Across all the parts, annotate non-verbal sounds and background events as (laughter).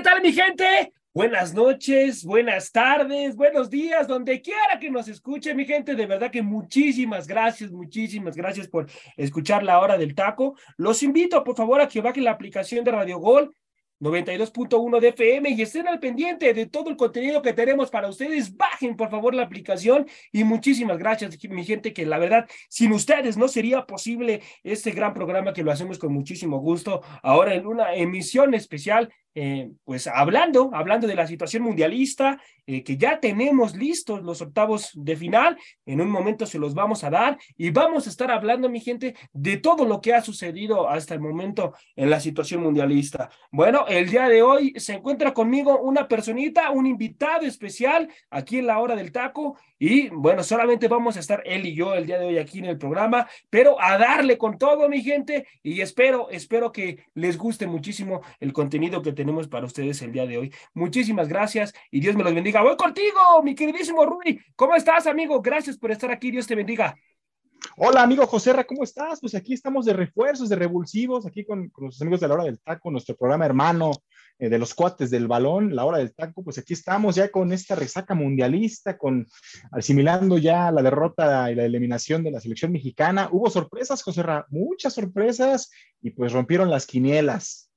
¿Qué tal mi gente? Buenas noches, buenas tardes, buenos días, donde quiera que nos escuche, mi gente. De verdad que muchísimas gracias, muchísimas gracias por escuchar la hora del taco. Los invito, por favor, a que bajen la aplicación de Radio Gol 92.1 de FM y estén al pendiente de todo el contenido que tenemos para ustedes. Bajen por favor la aplicación y muchísimas gracias, mi gente, que la verdad, sin ustedes no sería posible este gran programa que lo hacemos con muchísimo gusto. Ahora en una emisión especial eh, pues hablando, hablando de la situación mundialista, eh, que ya tenemos listos los octavos de final, en un momento se los vamos a dar y vamos a estar hablando, mi gente, de todo lo que ha sucedido hasta el momento en la situación mundialista. Bueno, el día de hoy se encuentra conmigo una personita, un invitado especial aquí en la hora del taco y bueno, solamente vamos a estar él y yo el día de hoy aquí en el programa, pero a darle con todo, mi gente, y espero, espero que les guste muchísimo el contenido que tenemos para ustedes el día de hoy. Muchísimas gracias y Dios me los bendiga. Voy contigo, mi queridísimo Rudy. ¿Cómo estás, amigo? Gracias por estar aquí. Dios te bendiga. Hola, amigo José ¿cómo estás? Pues aquí estamos de refuerzos, de revulsivos, aquí con, con amigos de la hora del taco, nuestro programa hermano eh, de los cuates del balón, la hora del taco, pues aquí estamos ya con esta resaca mundialista, con asimilando ya la derrota y la eliminación de la selección mexicana. Hubo sorpresas, José muchas sorpresas, y pues rompieron las quinielas.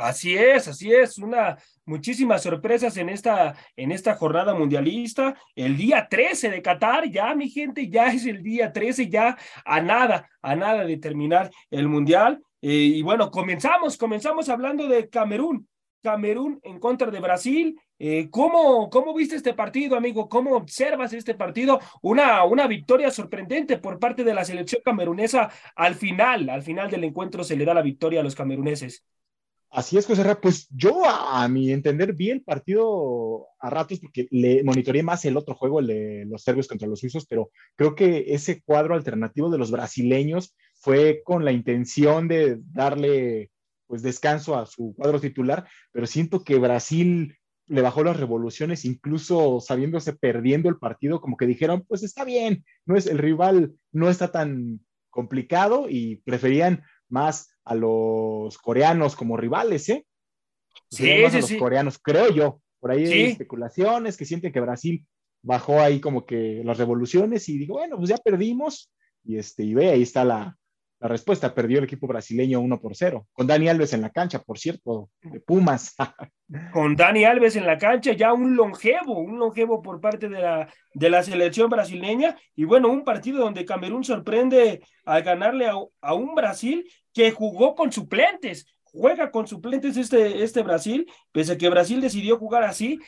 Así es, así es, una muchísimas sorpresas en esta en esta jornada mundialista. El día 13 de Qatar, ya mi gente, ya es el día 13, ya a nada, a nada de terminar el mundial. Eh, y bueno, comenzamos, comenzamos hablando de Camerún. Camerún en contra de Brasil. Eh, ¿cómo, ¿Cómo viste este partido, amigo? ¿Cómo observas este partido? Una, una victoria sorprendente por parte de la selección camerunesa al final, al final del encuentro se le da la victoria a los cameruneses. Así es, José Pues yo, a, mi entender, vi el partido a ratos porque le monitoreé más el otro juego, el de los serbios contra los suizos, pero creo que ese cuadro alternativo de los brasileños fue con la intención de darle pues descanso a su cuadro titular, pero siento que Brasil le bajó las revoluciones, incluso sabiéndose perdiendo el partido, como que dijeron, pues está bien, no es el rival, no está tan complicado y preferían más a los coreanos como rivales, ¿eh? Sí, sí, a los coreanos, creo yo. Por ahí hay especulaciones que sienten que Brasil bajó ahí como que las revoluciones y digo, bueno, pues ya perdimos y este y ve, ahí está la, la respuesta, perdió el equipo brasileño 1 por 0, con Dani Alves en la cancha, por cierto, de Pumas. (laughs) con Dani Alves en la cancha, ya un longevo, un longevo por parte de la, de la selección brasileña, y bueno, un partido donde Camerún sorprende al ganarle a, a un Brasil que jugó con suplentes, juega con suplentes este, este Brasil, pese a que Brasil decidió jugar así,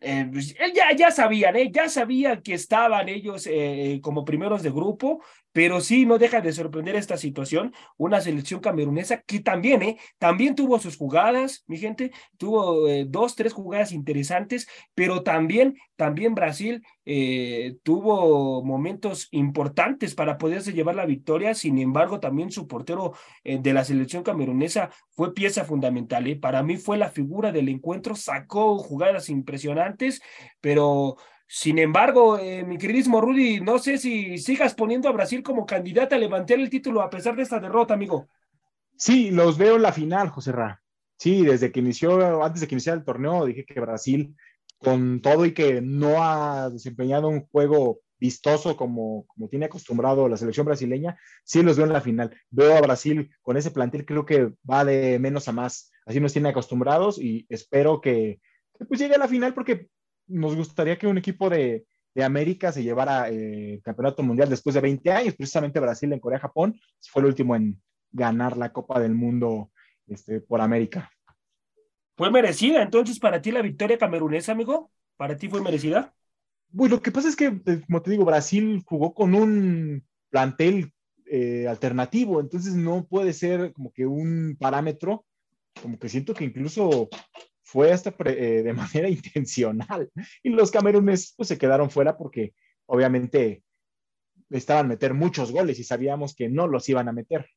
eh, pues, ya, ya sabían, ¿eh? ya sabían que estaban ellos eh, como primeros de grupo, pero sí no deja de sorprender esta situación, una selección camerunesa que también, ¿eh? también tuvo sus jugadas, mi gente, tuvo eh, dos, tres jugadas interesantes, pero también, también Brasil eh, tuvo momentos importantes para poderse llevar la victoria, sin embargo, también su portero de la selección camerunesa fue pieza fundamental, para mí fue la figura del encuentro, sacó jugadas impresionantes, pero sin embargo, eh, mi queridísimo Rudy, no sé si sigas poniendo a Brasil como candidata a levantar el título a pesar de esta derrota, amigo. Sí, los veo en la final, José Ra. Sí, desde que inició, antes de que iniciara el torneo, dije que Brasil, con todo y que no ha desempeñado un juego vistoso como, como tiene acostumbrado la selección brasileña, sí los veo en la final. Veo a Brasil con ese plantel, creo que va de menos a más. Así nos tiene acostumbrados y espero que, pues llegue a la final porque nos gustaría que un equipo de, América se llevara eh, el campeonato mundial después de 20 años, precisamente Brasil en Corea, Japón, fue el último en ganar la Copa del Mundo este, por América. ¿Fue merecida entonces para ti la victoria camerunesa, amigo? ¿Para ti fue merecida? Pues lo que pasa es que, eh, como te digo, Brasil jugó con un plantel eh, alternativo, entonces no puede ser como que un parámetro como que siento que incluso fue hasta eh, de (laughs) manera intencional. Y los camerunes pues se quedaron fuera porque obviamente estaban meter muchos goles y sabíamos que no los iban a meter.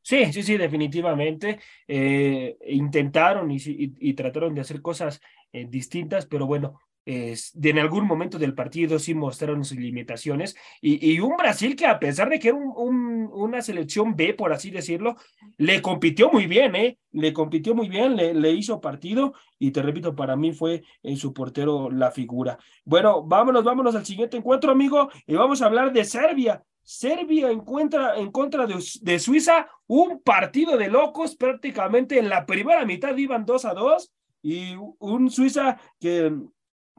Sí, sí, sí, definitivamente. Eh, intentaron y, trataron de hacer cosas eh, distintas, pero bueno, en algún momento del partido sí mostraron sus limitaciones y, un Brasil que a pesar de que era una selección B, por así decirlo, le compitió muy bien, ¿eh? Le compitió muy bien, le, hizo partido y te repito, para mí fue en su portero la figura. Bueno, vámonos, vámonos al siguiente encuentro, amigo, y vamos a hablar de Serbia. Serbia encuentra en contra de, de Suiza un partido de locos, prácticamente en la primera mitad iban 2 a 2 y un Suiza que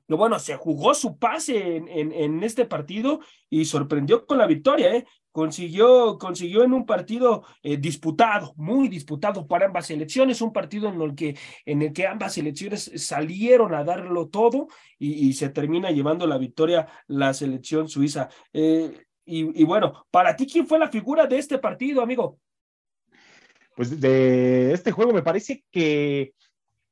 que bueno, se jugó su pase en, en, este partido y sorprendió con la victoria, ¿eh? Consiguió, consiguió en un partido eh, disputado, muy disputado para ambas selecciones, un partido en el que, en el que ambas selecciones salieron a darlo todo y, se termina llevando la victoria la selección suiza. Eh, y, y bueno, para ti, ¿quién fue la figura de este partido, amigo? Pues de este juego me parece que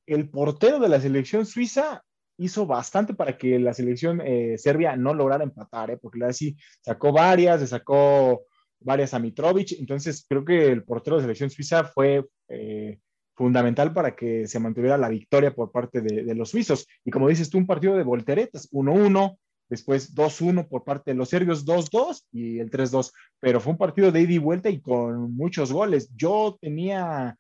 el portero de la selección suiza hizo bastante para que la selección eh, serbia no lograra empatar, ¿eh? porque la sí sacó varias, le sacó varias a Mitrovic, entonces creo que el portero de selección suiza fue eh, fundamental para que se mantuviera la victoria por parte de, los suizos. Y como dices tú, un partido de volteretas, 1-1, después 2-1 por parte de los serbios, 2-2 y el 3-2, pero fue un partido de ida y vuelta y con muchos goles. Yo tenía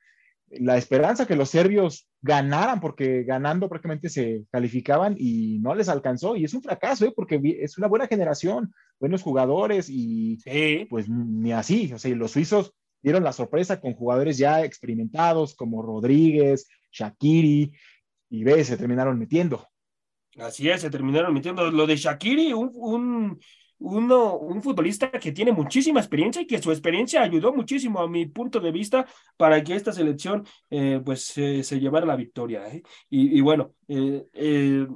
la esperanza que los serbios ganaran, porque ganando prácticamente se calificaban y no les alcanzó. Y es un fracaso, ¿eh? porque es una buena generación, buenos jugadores y pues ni así. O sea, los suizos dieron la sorpresa con jugadores ya experimentados como Rodríguez, Shakiri, y se terminaron metiendo. Así es, se terminaron metiendo. Lo de Shakiri, un uno, un futbolista que tiene muchísima experiencia y que su experiencia ayudó muchísimo a mi punto de vista para que esta selección eh, pues se llevara la victoria. ¿eh? Y, bueno, eh,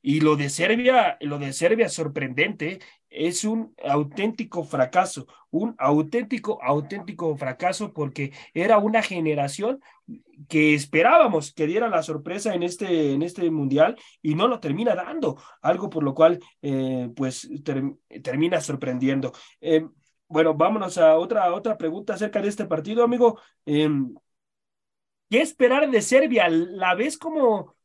y lo de Serbia, lo de Serbia sorprendente, es un auténtico fracaso, un auténtico, auténtico fracaso porque era una generación que esperábamos que diera la sorpresa en este, en este mundial y no lo termina dando, algo por lo cual eh, pues termina sorprendiendo. Eh, bueno, vámonos a otra, otra pregunta acerca de este partido, amigo. Em, ¿Qué esperar de Serbia? ¿La ves como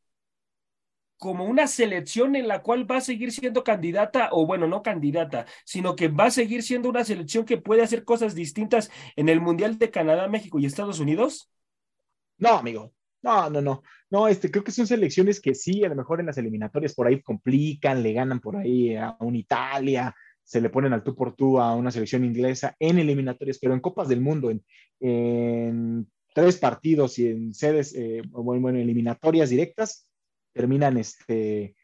como una selección en la cual va a seguir siendo candidata, o bueno, no candidata, sino que va a seguir siendo una selección que puede hacer cosas distintas en el Mundial de Canadá, México y Estados Unidos? No, amigo. No, no, no. No, este, creo que son selecciones que sí, a lo mejor en las eliminatorias por ahí complican, le ganan por ahí a un Italia, se le ponen al tú por tú a una selección inglesa en eliminatorias, pero en Copas del Mundo, en, tres partidos y en sedes, eh, bueno, eliminatorias directas, terminan este,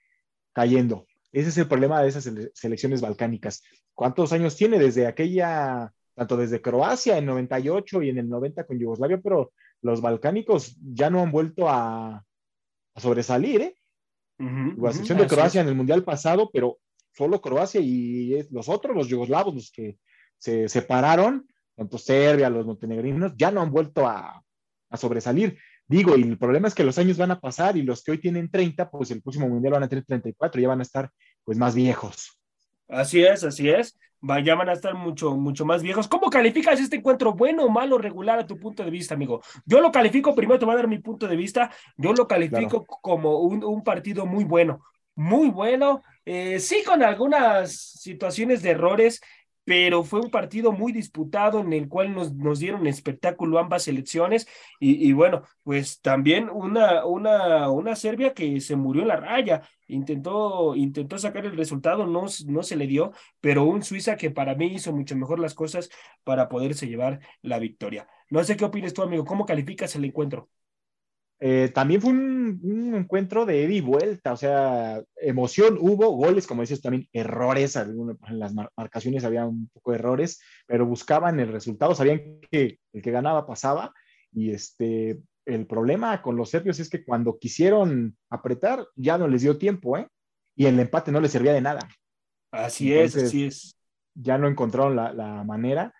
cayendo. Ese es el problema de esas selecciones balcánicas. ¿Cuántos años tiene desde aquella, tanto desde Croacia en 98 y en el 90 con Yugoslavia, pero los balcánicos ya no han vuelto a, sobresalir, ¿eh? la selección de Croacia en el Mundial pasado, pero solo Croacia y los otros, los yugoslavos, los que se separaron, tanto Serbia, los montenegrinos, ya no han vuelto a, a sobresalir. Digo, y el problema es que los años van a pasar y los que hoy tienen 30, pues el próximo mundial van a tener 34, ya van a estar pues más viejos. Así es, así es. Ya van a estar mucho, mucho más viejos. ¿Cómo calificas este encuentro? ¿Bueno, malo, regular a tu punto de vista, amigo? Yo lo califico, primero te voy a dar mi punto de vista, yo lo califico como un, un, partido muy bueno, muy bueno, eh, sí con algunas situaciones de errores, pero fue un partido muy disputado en el cual nos, nos dieron espectáculo ambas selecciones y, bueno, pues también una, una, una Serbia que se murió en la raya, intentó, intentó sacar el resultado, no, no se le dio, pero un Suiza que para mí hizo mucho mejor las cosas para poderse llevar la victoria. No sé qué opinas tú, amigo, ¿cómo calificas el encuentro? Eh, también fue un, encuentro de ida y vuelta, o sea, emoción hubo, goles, como dices también, errores, en las marcaciones había un poco de errores, pero buscaban el resultado, sabían que el que ganaba pasaba, y este, el problema con los serbios es que cuando quisieron apretar, ya no les dio tiempo, ¿eh? Y el empate no les servía de nada. Así es, así es. Ya no encontraron la, manera.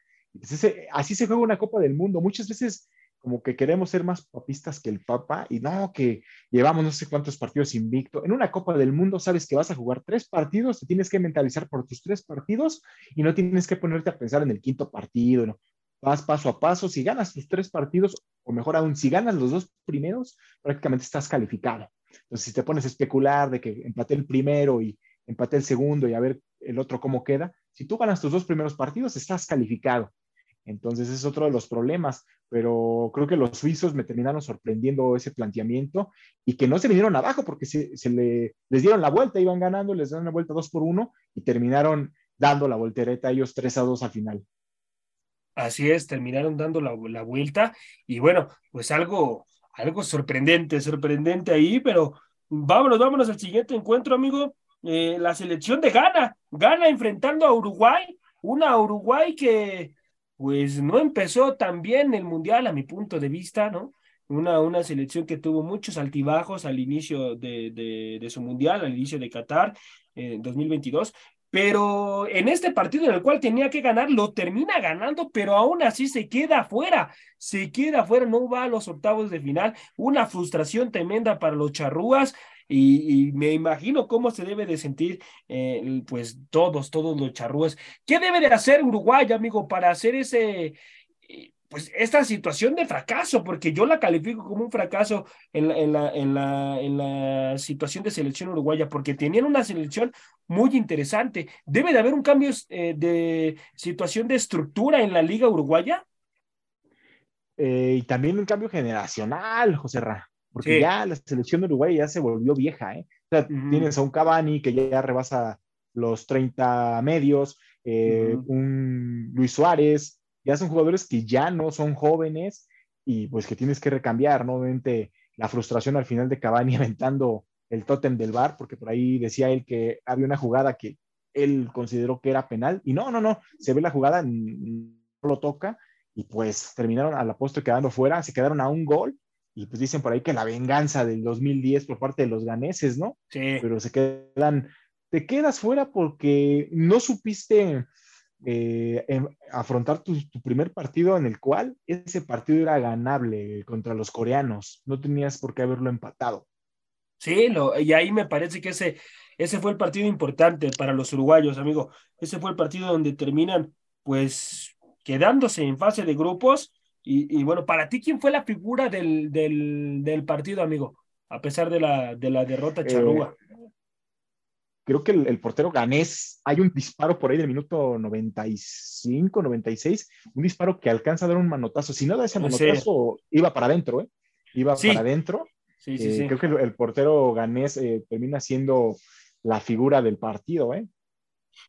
así se juega una Copa del Mundo. Muchas veces como que queremos ser más papistas que el Papa y no, que llevamos no sé cuántos partidos invicto. En una Copa del Mundo sabes que vas a jugar tres partidos, te tienes que mentalizar por tus tres partidos y no tienes que ponerte a pensar en el quinto partido, ¿no? Vas paso a paso, si ganas tus tres partidos, o mejor aún, si ganas los dos primeros, prácticamente estás calificado. Entonces, si te pones a especular de que empate el primero y empate el segundo y a ver el otro cómo queda, si tú ganas tus dos primeros partidos, estás calificado. Entonces es otro de los problemas, pero creo que los suizos me terminaron sorprendiendo ese planteamiento y que no se vinieron abajo porque se, le, les dieron la vuelta, iban ganando, les dieron la vuelta dos por uno y terminaron dando la voltereta ellos 3 a 2 al final. Así es, terminaron dando la, la vuelta y bueno, pues algo, algo sorprendente, sorprendente ahí, pero vámonos, vámonos al siguiente encuentro, amigo. Eh, la selección de Ghana, Ghana enfrentando a Uruguay, una Uruguay que pues no empezó tan bien el Mundial a mi punto de vista, ¿no? Una, una selección que tuvo muchos altibajos al inicio de, de, su Mundial, al inicio de Qatar en 2022, pero en este partido en el cual tenía que ganar, lo termina ganando, pero aún así se queda afuera, se queda afuera, no va a los octavos de final, una frustración tremenda para los charrúas, y, me imagino cómo se debe de sentir, eh, pues todos, todos los charrúas. ¿Qué debe de hacer Uruguay, amigo, para hacer ese, eh, pues esta situación de fracaso? Porque yo la califico como un fracaso en la, en la, en la, en la situación de selección uruguaya, porque tenían una selección muy interesante. ¿Debe de haber un cambio eh, de situación de estructura en la liga uruguaya? y también un cambio generacional, José Ra porque ya la selección de Uruguay ya se volvió vieja, ¿eh? O sea, tienes a un Cavani que ya rebasa los 30 medios, eh, un Luis Suárez, ya son jugadores que ya no son jóvenes y pues que tienes que recambiar, ¿no? Obviamente la frustración al final de Cavani (laughs) aventando el tótem del bar, porque por ahí decía él que había una jugada que él consideró que era penal y no, no, no, se ve la jugada, no lo toca y pues terminaron a la postre quedando fuera, se quedaron a un gol y pues dicen por ahí que la venganza del 2010 por parte de los ganeses, ¿no? Sí. Pero se quedan, te quedas fuera porque no supiste eh, em, afrontar tu, primer partido en el cual ese partido era ganable contra los coreanos, no tenías por qué haberlo empatado. Sí, y ahí me parece que ese, ese fue el partido importante para los uruguayos, amigo. Ese fue el partido donde terminan, pues, quedándose en fase de grupos y, bueno, para ti, ¿quién fue la figura del, del, partido, amigo? A pesar de la, de la derrota charrúa. Eh, creo que el, portero ganés, hay un disparo por ahí del minuto 95, 96, un disparo que alcanza a dar un manotazo. Si no da ese manotazo, iba para adentro, ¿eh? Iba para adentro. Sí, sí, sí. Creo que el, portero ganés eh, termina siendo la figura del partido, ¿eh?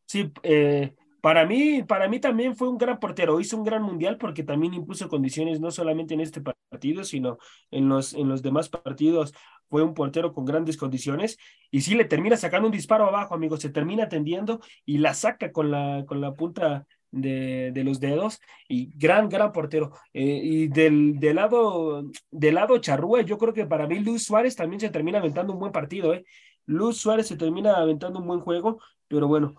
Sí, eh, para mí, para mí también fue un gran portero, hizo un gran mundial porque también impuso condiciones no solamente en este partido, sino en los, en los demás partidos. Fue un portero con grandes condiciones y sí le termina sacando un disparo abajo, amigo, se termina tendiendo y la saca con la, con la punta de, de, los dedos y gran, gran portero. Eh, y del, del, lado, del lado charrúa, yo creo que para mí Luis Suárez también se termina aventando un buen partido, ¿eh? Luz Suárez se termina aventando un buen juego, pero bueno,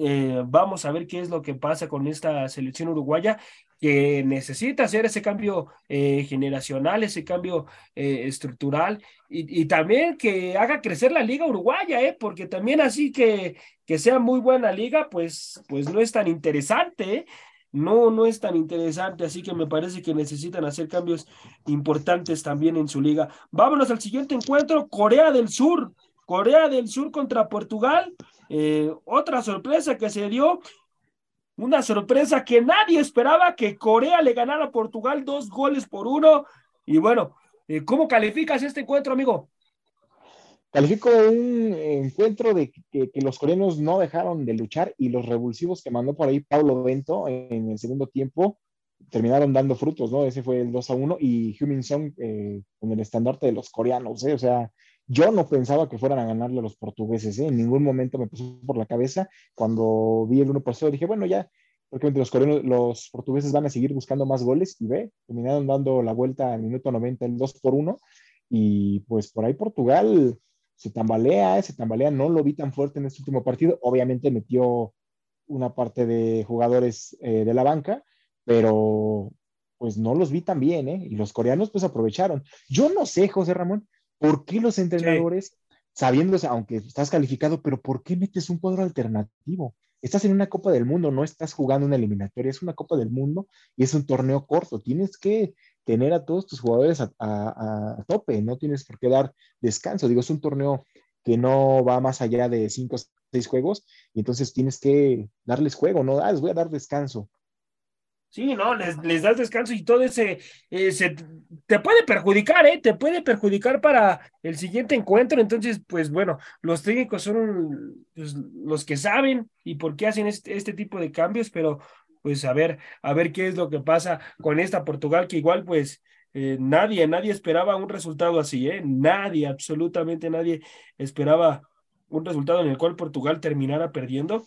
eh, vamos a ver qué es lo que pasa con esta selección uruguaya que necesita hacer ese cambio eh, generacional, ese cambio eh, estructural y, también que haga crecer la liga uruguaya, ¿eh? porque también así que, que sea muy buena liga, pues, pues no es tan interesante, no, no es tan interesante, así que me parece que necesitan hacer cambios importantes también en su liga. Vámonos al siguiente encuentro, Corea del Sur Corea del Sur contra Portugal. Eh, otra sorpresa que se dio, una sorpresa que nadie esperaba que Corea le ganara a Portugal dos goles por uno. Y bueno, eh, ¿cómo calificas este encuentro, amigo? Califico un encuentro de que, los coreanos no dejaron de luchar y los revulsivos que mandó por ahí Paulo Bento en el segundo tiempo terminaron dando frutos, ¿no? Ese fue el 2 a 1 y Humin Song eh, con el estandarte de los coreanos, ¿eh? O sea, yo no pensaba que fueran a ganarle a los portugueses, ¿eh? en ningún momento me pasó por la cabeza. Cuando vi el 1 por 0, dije, bueno, ya, porque los, coreanos, los portugueses van a seguir buscando más goles y ve, terminaron dando la vuelta al minuto 90, el 2 por 1. Y pues por ahí Portugal se tambalea, se tambalea, no lo vi tan fuerte en este último partido. Obviamente metió una parte de jugadores eh, de la banca, pero pues no los vi tan bien, ¿eh? Y los coreanos pues aprovecharon. Yo no sé, José Ramón, ¿por qué los entrenadores, sabiendo, aunque estás calificado, pero ¿por qué metes un cuadro alternativo? Estás en una Copa del Mundo, no estás jugando una eliminatoria, es una Copa del Mundo y es un torneo corto. Tienes que tener a todos tus jugadores a, tope, no tienes por qué dar descanso. Digo, es un torneo que no va más allá de cinco o seis juegos y entonces tienes que darles juego, no, ah, les voy a dar descanso. Sí, no, les, les das descanso y todo ese eh, se, te puede perjudicar, ¿eh? Te puede perjudicar para el siguiente encuentro. Entonces, pues bueno, los técnicos son pues, los que saben y por qué hacen este, este, tipo de cambios, pero pues a ver, a ver qué es lo que pasa con esta Portugal, que igual pues eh, nadie, nadie esperaba un resultado así, ¿eh? Nadie, absolutamente nadie esperaba un resultado en el cual Portugal terminara perdiendo.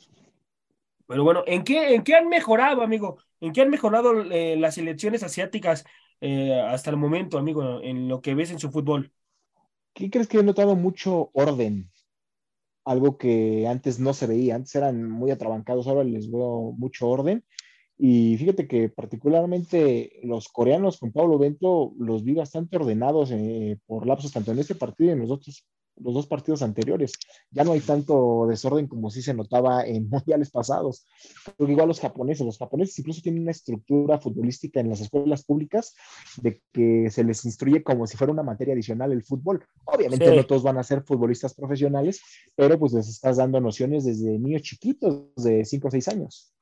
Pero bueno, ¿en qué, en qué han mejorado, amigo? ¿En qué han mejorado eh, las elecciones asiáticas eh, hasta el momento, amigo, en lo que ves en su fútbol? ¿Qué crees que he notado mucho orden? Algo que antes no se veía, antes eran muy atrabancados, ahora les veo mucho orden. Y fíjate que particularmente los coreanos con Pablo Bento los vi bastante ordenados eh, por lapsos, tanto en este partido y en los otros los dos partidos anteriores. Ya no hay tanto desorden como sí se notaba en (laughs) mundiales pasados. Pero igual los japoneses, los japoneses incluso tienen una estructura futbolística en las escuelas públicas de que se les instruye como si fuera una materia adicional el fútbol. Obviamente no todos van a ser futbolistas profesionales, pero pues les estás dando nociones desde niños chiquitos de 5 o 6 años.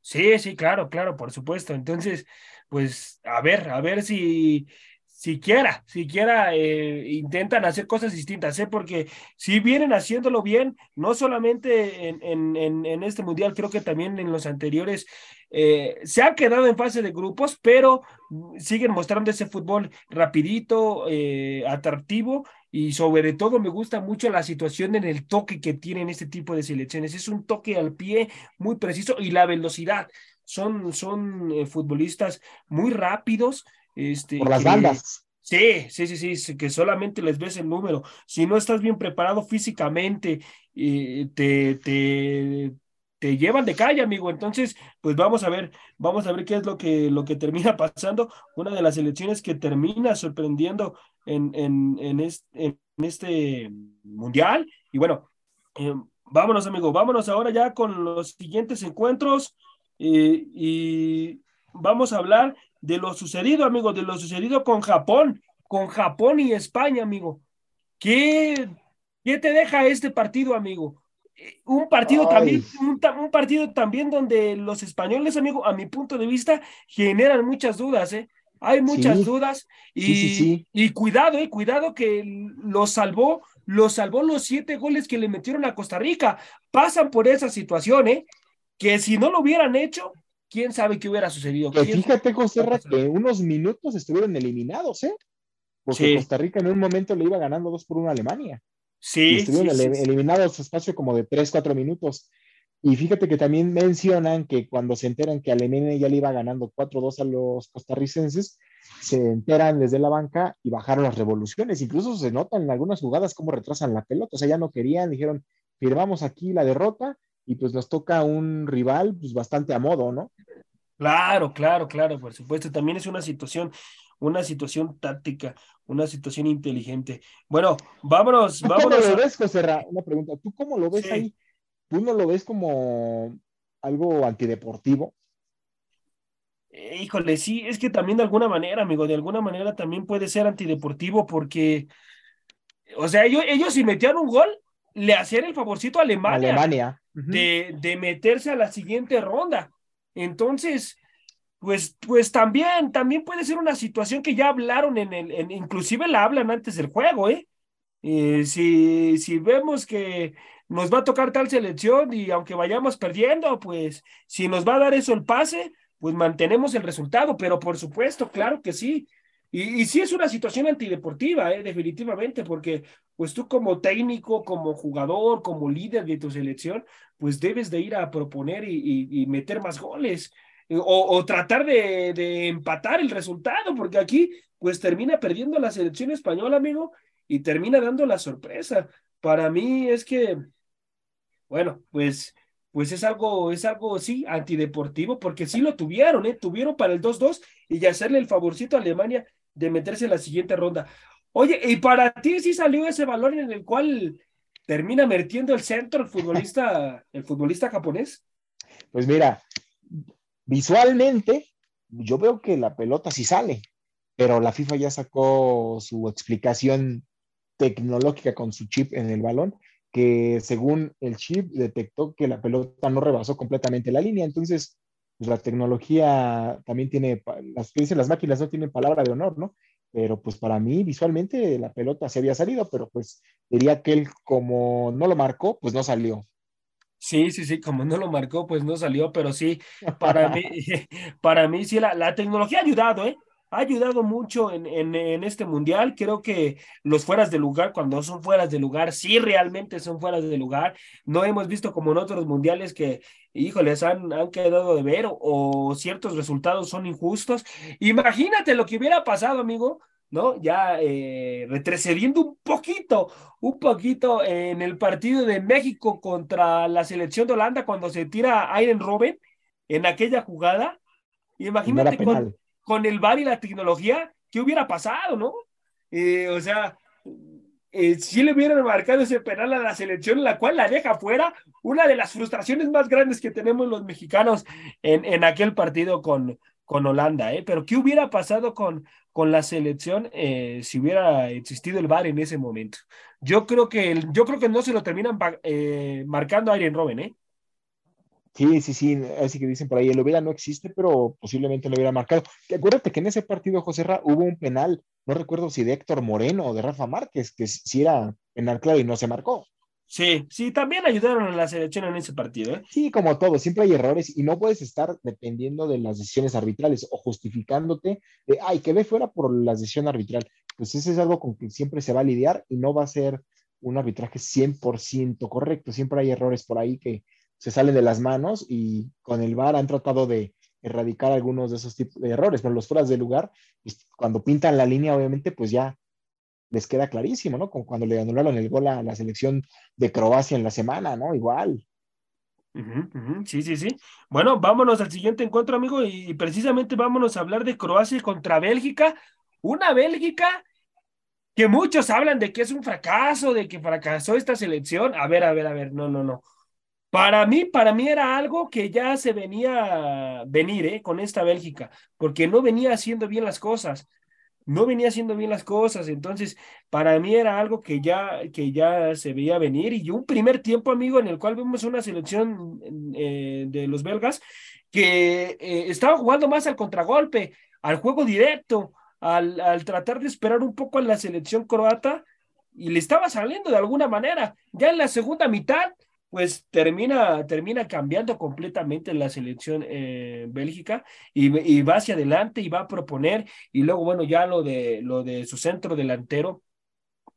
Sí, sí, claro, claro, por supuesto. Entonces, pues a ver, a ver si siquiera, siquiera eh, intentan hacer cosas distintas, ¿eh? porque si vienen haciéndolo bien, no solamente en, en, en, este mundial, creo que también en los anteriores, eh, se han quedado en fase de grupos, pero siguen mostrando ese fútbol rapidito, eh, atractivo y sobre todo me gusta mucho la situación en el toque que tienen este tipo de selecciones. Es un toque al pie muy preciso y la velocidad. Son, son futbolistas muy rápidos, este, Por las bandas. Sí, sí, sí, sí, que solamente les ves el número. Si no estás bien preparado físicamente, eh, te, te, te llevan de calle, amigo. Entonces, pues vamos a ver, vamos a ver qué es lo que, lo que termina pasando. Una de las elecciones que termina sorprendiendo en, en, en, este, en este mundial. Y bueno, eh, vámonos, amigo, vámonos ahora ya con los siguientes encuentros. Eh, y vamos a hablar de lo sucedido, amigo, de lo sucedido con Japón, con Japón y España, amigo. ¿Qué, qué te deja este partido, amigo? Eh, un partido también, un, partido también donde los españoles, amigo, a mi punto de vista, generan muchas dudas, ¿eh? Hay muchas dudas y, y cuidado, eh, cuidado que lo salvó, lo salvó los siete goles que le metieron a Costa Rica. Pasan por esa situación, ¿eh? Que si no lo hubieran hecho, quién sabe qué hubiera sucedido. fíjate, José que unos minutos estuvieron eliminados, ¿eh? Porque Costa Rica en un momento le iba ganando 2 por 1 a Alemania. Sí. estuvieron eliminados espacio como de 3, 4 minutos. Y fíjate que también mencionan que cuando se enteran que Alemania ya le iba ganando 4-2 a los costarricenses, se enteran desde la banca y bajaron las revoluciones. Incluso se notan en algunas jugadas cómo retrasan la pelota. O sea, ya no querían, dijeron, firmamos aquí la derrota y pues nos toca un rival pues bastante a modo, ¿no? Claro, claro, claro, por supuesto. También es una situación, una situación táctica, una situación inteligente. Bueno, vámonos, vámonos. ¿Cómo lo ves, José Una pregunta. ¿Tú cómo lo ves ahí? ¿Tú no lo ves como algo antideportivo? Eh, híjole, sí, es que también de alguna manera, amigo, de alguna manera también puede ser antideportivo porque, o sea, ellos, ellos si metían un gol, le hacían el favorcito a Alemania, Alemania. De, de, meterse a la siguiente ronda. Entonces, pues, pues también, también puede ser una situación que ya hablaron en el, inclusive la hablan antes del juego, ¿eh? eh si, si vemos que nos va a tocar tal selección y aunque vayamos perdiendo, pues si nos va a dar eso el pase, pues mantenemos el resultado, pero por supuesto, claro que sí, y, y sí es una situación antideportiva, ¿eh? definitivamente, porque pues tú como técnico, como jugador, como líder de tu selección, pues debes de ir a proponer y, meter más goles. Eh, o, tratar de, de, empatar el resultado, porque aquí pues termina perdiendo la selección española, amigo, y termina dando la sorpresa. Para mí es que, bueno, pues pues es algo, es algo, sí, antideportivo, porque sí lo tuvieron, ¿eh? Tuvieron para el 2-2 y hacerle el favorcito a Alemania de meterse en la siguiente ronda. Oye, ¿y para ti sí salió ese balón en el cual termina metiendo el centro el futbolista, (laughs) el futbolista japonés? Pues mira, visualmente yo veo que la pelota sí sale, pero la FIFA ya sacó su explicación tecnológica con su chip en el balón, que según el chip detectó que la pelota no rebasó completamente la línea. Entonces, pues la tecnología también tiene, las que dicen las máquinas no tienen palabra de honor, ¿no? Pero pues para mí visualmente la pelota se había salido, pero pues diría que él como no lo marcó, pues no salió. Sí, sí, sí, como no lo marcó, pues no salió, pero sí, para mí, (laughs) para mí sí, la, la tecnología ha ayudado, ¿eh? Ha ayudado mucho en, en, este mundial. Creo que los fueras de lugar, cuando son fueras de lugar, sí realmente son fueras de lugar. No hemos visto como en otros mundiales que, híjoles, han, han quedado de ver o, ciertos resultados son injustos. Imagínate lo que hubiera pasado, amigo. ¿no? Ya eh, retrocediendo un poquito, un poquito en el partido de México contra la selección de Holanda cuando se tira Iron Robben en aquella jugada. Imagínate con, con el VAR y la tecnología, ¿qué hubiera pasado, no? Eh, o sea, eh, si le hubieran marcado ese penal a la selección, la cual la deja fuera, una de las frustraciones más grandes que tenemos los mexicanos en, en aquel partido con, con Holanda, ¿eh? Pero ¿qué hubiera pasado con, con la selección eh, si hubiera existido el VAR en ese momento? Yo creo que, yo creo que no se lo terminan marcando a Irene Robben, ¿eh? Sí, sí, sí, así que dicen por ahí, el hubiera no existe, pero posiblemente lo hubiera marcado. Acuérdate que en ese partido, José Ra, hubo un penal, no recuerdo si de Héctor Moreno o de Rafa Márquez, que sí era penal claro y no se marcó. Sí, sí, también ayudaron a la selección en ese partido. ¿eh? Sí, como todo, siempre hay errores y no puedes estar dependiendo de las decisiones arbitrales o justificándote de, ay, que ve fuera por la decisión arbitral. Pues eso es algo con que siempre se va a lidiar y no va a ser un arbitraje 100% correcto. Siempre hay errores por ahí que, se salen de las manos y con el VAR han tratado de erradicar algunos de esos tipos de errores, pero los fueras de lugar, pues, cuando pintan la línea, obviamente, pues ya les queda clarísimo, ¿no? Como cuando le anularon el gol a la selección de Croacia en la semana, ¿no? Igual. Sí, sí, sí. Bueno, vámonos al siguiente encuentro, amigo, y precisamente vámonos a hablar de Croacia contra Bélgica. Una Bélgica que muchos hablan de que es un fracaso, de que fracasó esta selección. A ver, a ver, a ver, no, no, no. Para mí, para mí era algo que ya se venía a venir ¿eh? con esta Bélgica, porque no venía haciendo bien las cosas, no venía haciendo bien las cosas, entonces para mí era algo que ya, que ya se veía venir y un primer tiempo, amigo, en el cual vemos una selección eh, de los belgas que eh, estaba jugando más al contragolpe, al juego directo, al, al tratar de esperar un poco a la selección croata y le estaba saliendo de alguna manera. Ya en la segunda mitad pues termina, termina cambiando completamente la selección eh, Bélgica y, va hacia adelante y va a proponer. Y luego bueno ya lo de lo de su centro delantero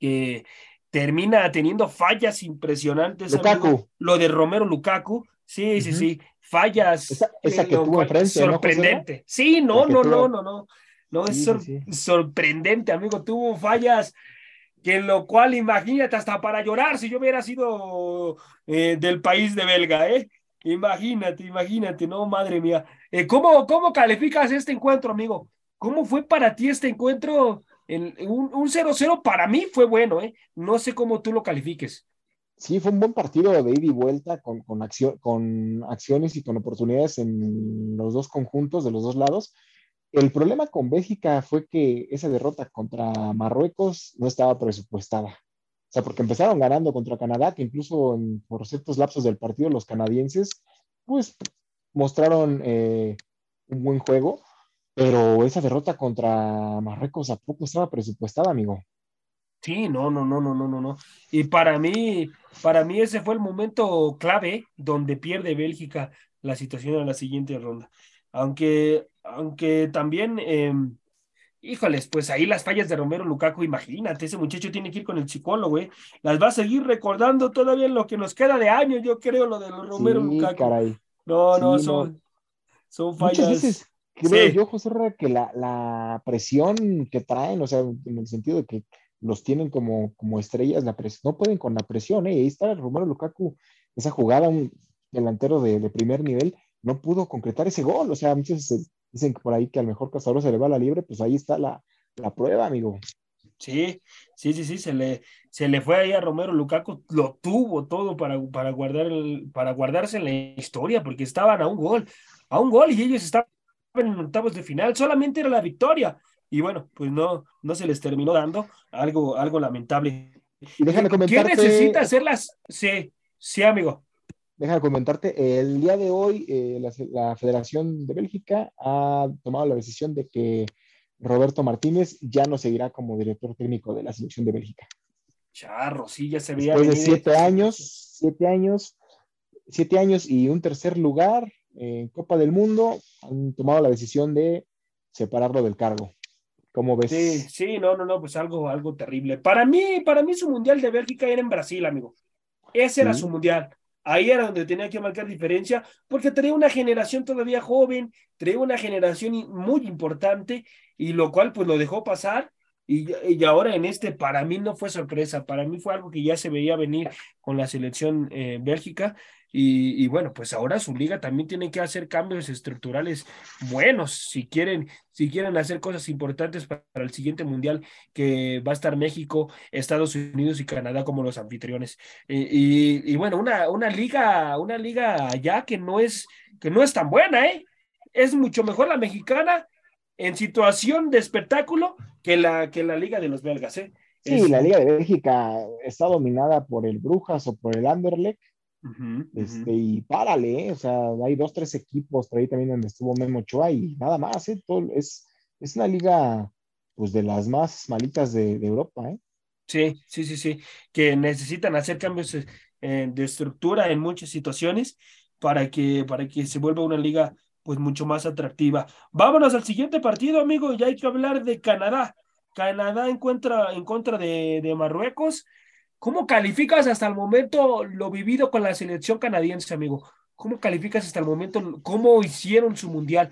que termina teniendo fallas impresionantes Lukaku. lo de Romero Lukaku. Sí sí sí. Fallas esa, que tuvo enfrente sorprendente. Sí no no, no no no. No es sorprendente amigo. Tuvo fallas que lo cual imagínate hasta para llorar si yo hubiera sido eh, del país de Belga, ¿eh? Imagínate, imagínate, no, madre mía. Eh, ¿cómo, ¿Cómo calificas este encuentro, amigo? ¿Cómo fue para ti este encuentro? En, un 0-0 para mí fue bueno, ¿eh? No sé cómo tú lo califiques. Sí, fue un buen partido de ida y vuelta con, con, acción, con acciones y con oportunidades en los dos conjuntos de los dos lados. El problema con Bélgica fue que esa derrota contra Marruecos no estaba presupuestada. O sea, porque empezaron ganando contra Canadá, que incluso por ciertos lapsos del partido los canadienses, pues mostraron eh, un buen juego, pero esa derrota contra Marruecos a poco estaba presupuestada, amigo. Sí, no, no, no, no, no, no. Y para mí, para mí ese fue el momento clave donde pierde Bélgica la situación en la siguiente ronda. Aunque aunque también, em, híjoles, pues ahí las fallas de Romero Lukaku, imagínate, ese muchacho tiene que ir con el psicólogo, güey. Las va a seguir recordando todavía en lo que nos queda de años, yo creo, lo de Romero Lukaku. No, no, son, son fallas. Veces creo yo, José que la, la, presión que traen, o sea, en el sentido de que los tienen como, como estrellas, la no pueden con la presión, ¿eh? Ahí está Romero Lukaku, esa jugada, delantero de, primer nivel, no pudo concretar ese gol. O sea, muchos dicen que por ahí que al mejor cazador se le va la libre, pues ahí está la, la prueba, amigo. Sí, sí, sí, sí, se le, se le fue ahí a Romero Lukaku, lo tuvo todo para, para, guardar el, para guardarse en la historia, porque estaban a un gol, a un gol y ellos estaban en octavos de final, solamente era la victoria. Y bueno, pues no, no se les terminó dando algo, algo lamentable. Y déjame comentarte. ¿Quién necesita hacerlas? Sí, sí, amigo. Déjame comentarte, el día de hoy eh, la, la Federación de Bélgica ha tomado la decisión de que Roberto Martínez ya no seguirá como director técnico de la selección de Bélgica. Charro, sí, ya se veía. Después de siete años, siete años, siete años y un tercer lugar en Copa del Mundo, han tomado la decisión de separarlo del cargo. ¿Cómo ves? Sí, sí, no, no, no, pues algo, algo terrible. Para mí, para mí su mundial de Bélgica era en Brasil, amigo. Ese era su mundial. Ahí era donde tenía que marcar diferencia, porque tenía una generación todavía joven, traía una generación muy importante, y lo cual pues lo dejó pasar. Y, y, ahora en este, para mí no fue sorpresa, para mí fue algo que ya se veía venir con la selección eh, Bélgica. Y, bueno, pues ahora su liga también tiene que hacer cambios estructurales buenos si quieren, si quieren hacer cosas importantes para, el siguiente mundial que va a estar México, Estados Unidos y Canadá como los anfitriones. Y, bueno, una, una liga, una liga allá que no es, que no es tan buena, ¿eh? Es mucho mejor la mexicana en situación de espectáculo que la, que la liga de los belgas, ¿eh? Sí, la liga de Bélgica está dominada por el Brujas o por el Anderlecht este, y párale, ¿eh? o sea, hay dos, tres equipos por ahí también donde estuvo Memo Ochoa y nada más, ¿eh? es, es una liga pues de las más malitas de, Europa, ¿eh? Sí, sí, sí, sí, que necesitan hacer cambios eh, de estructura en muchas situaciones para que, para que se vuelva una liga pues mucho más atractiva. Vámonos al siguiente partido, amigo, ya hay que hablar de Canadá. Canadá encuentra en contra de, de Marruecos. ¿Cómo calificas hasta el momento lo vivido con la selección canadiense, amigo? ¿Cómo calificas hasta el momento cómo hicieron su mundial?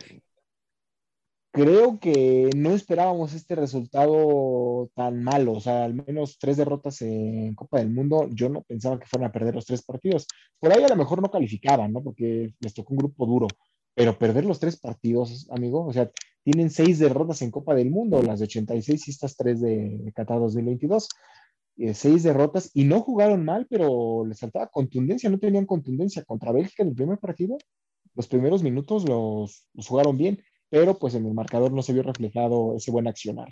Creo que no esperábamos este resultado tan malo, o sea, al menos tres derrotas en Copa del Mundo, yo no pensaba que fueran a perder los tres partidos. Por ahí a lo mejor no calificaban, ¿no? Porque les tocó un grupo duro, pero perder los tres partidos, amigo, o sea, tienen seis derrotas en Copa del Mundo, las de 86 y estas tres de Qatar 2022. Eh, seis derrotas y no jugaron mal, pero les faltaba contundencia, no tenían contundencia contra Bélgica en el primer partido. Los primeros minutos los, jugaron bien, pero pues en el marcador no se vio reflejado ese buen accionar.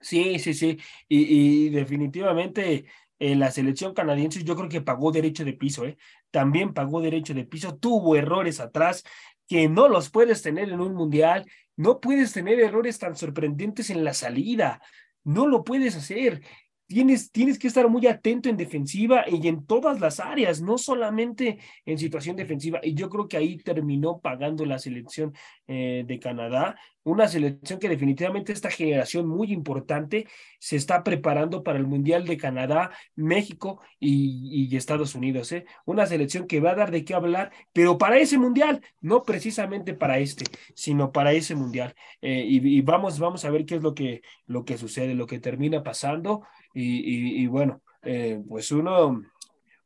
Sí, sí, sí, y, definitivamente eh, la selección canadiense yo creo que pagó derecho de piso, ¿eh? también pagó derecho de piso, tuvo errores atrás que no los puedes tener en un mundial, no puedes tener errores tan sorprendentes en la salida, no lo puedes hacer tienes, tienes que estar muy atento en defensiva y en todas las áreas, no solamente en situación defensiva. Y yo creo que ahí terminó pagando la selección eh, de Canadá, una selección que definitivamente esta generación muy importante se está preparando para el Mundial de Canadá, México y, Estados Unidos. ¿eh? Una selección que va a dar de qué hablar, pero para ese Mundial, no precisamente para este, sino para ese Mundial. Eh, y, vamos, vamos a ver qué es lo que, lo que sucede, lo que termina pasando. Y, bueno, eh, pues uno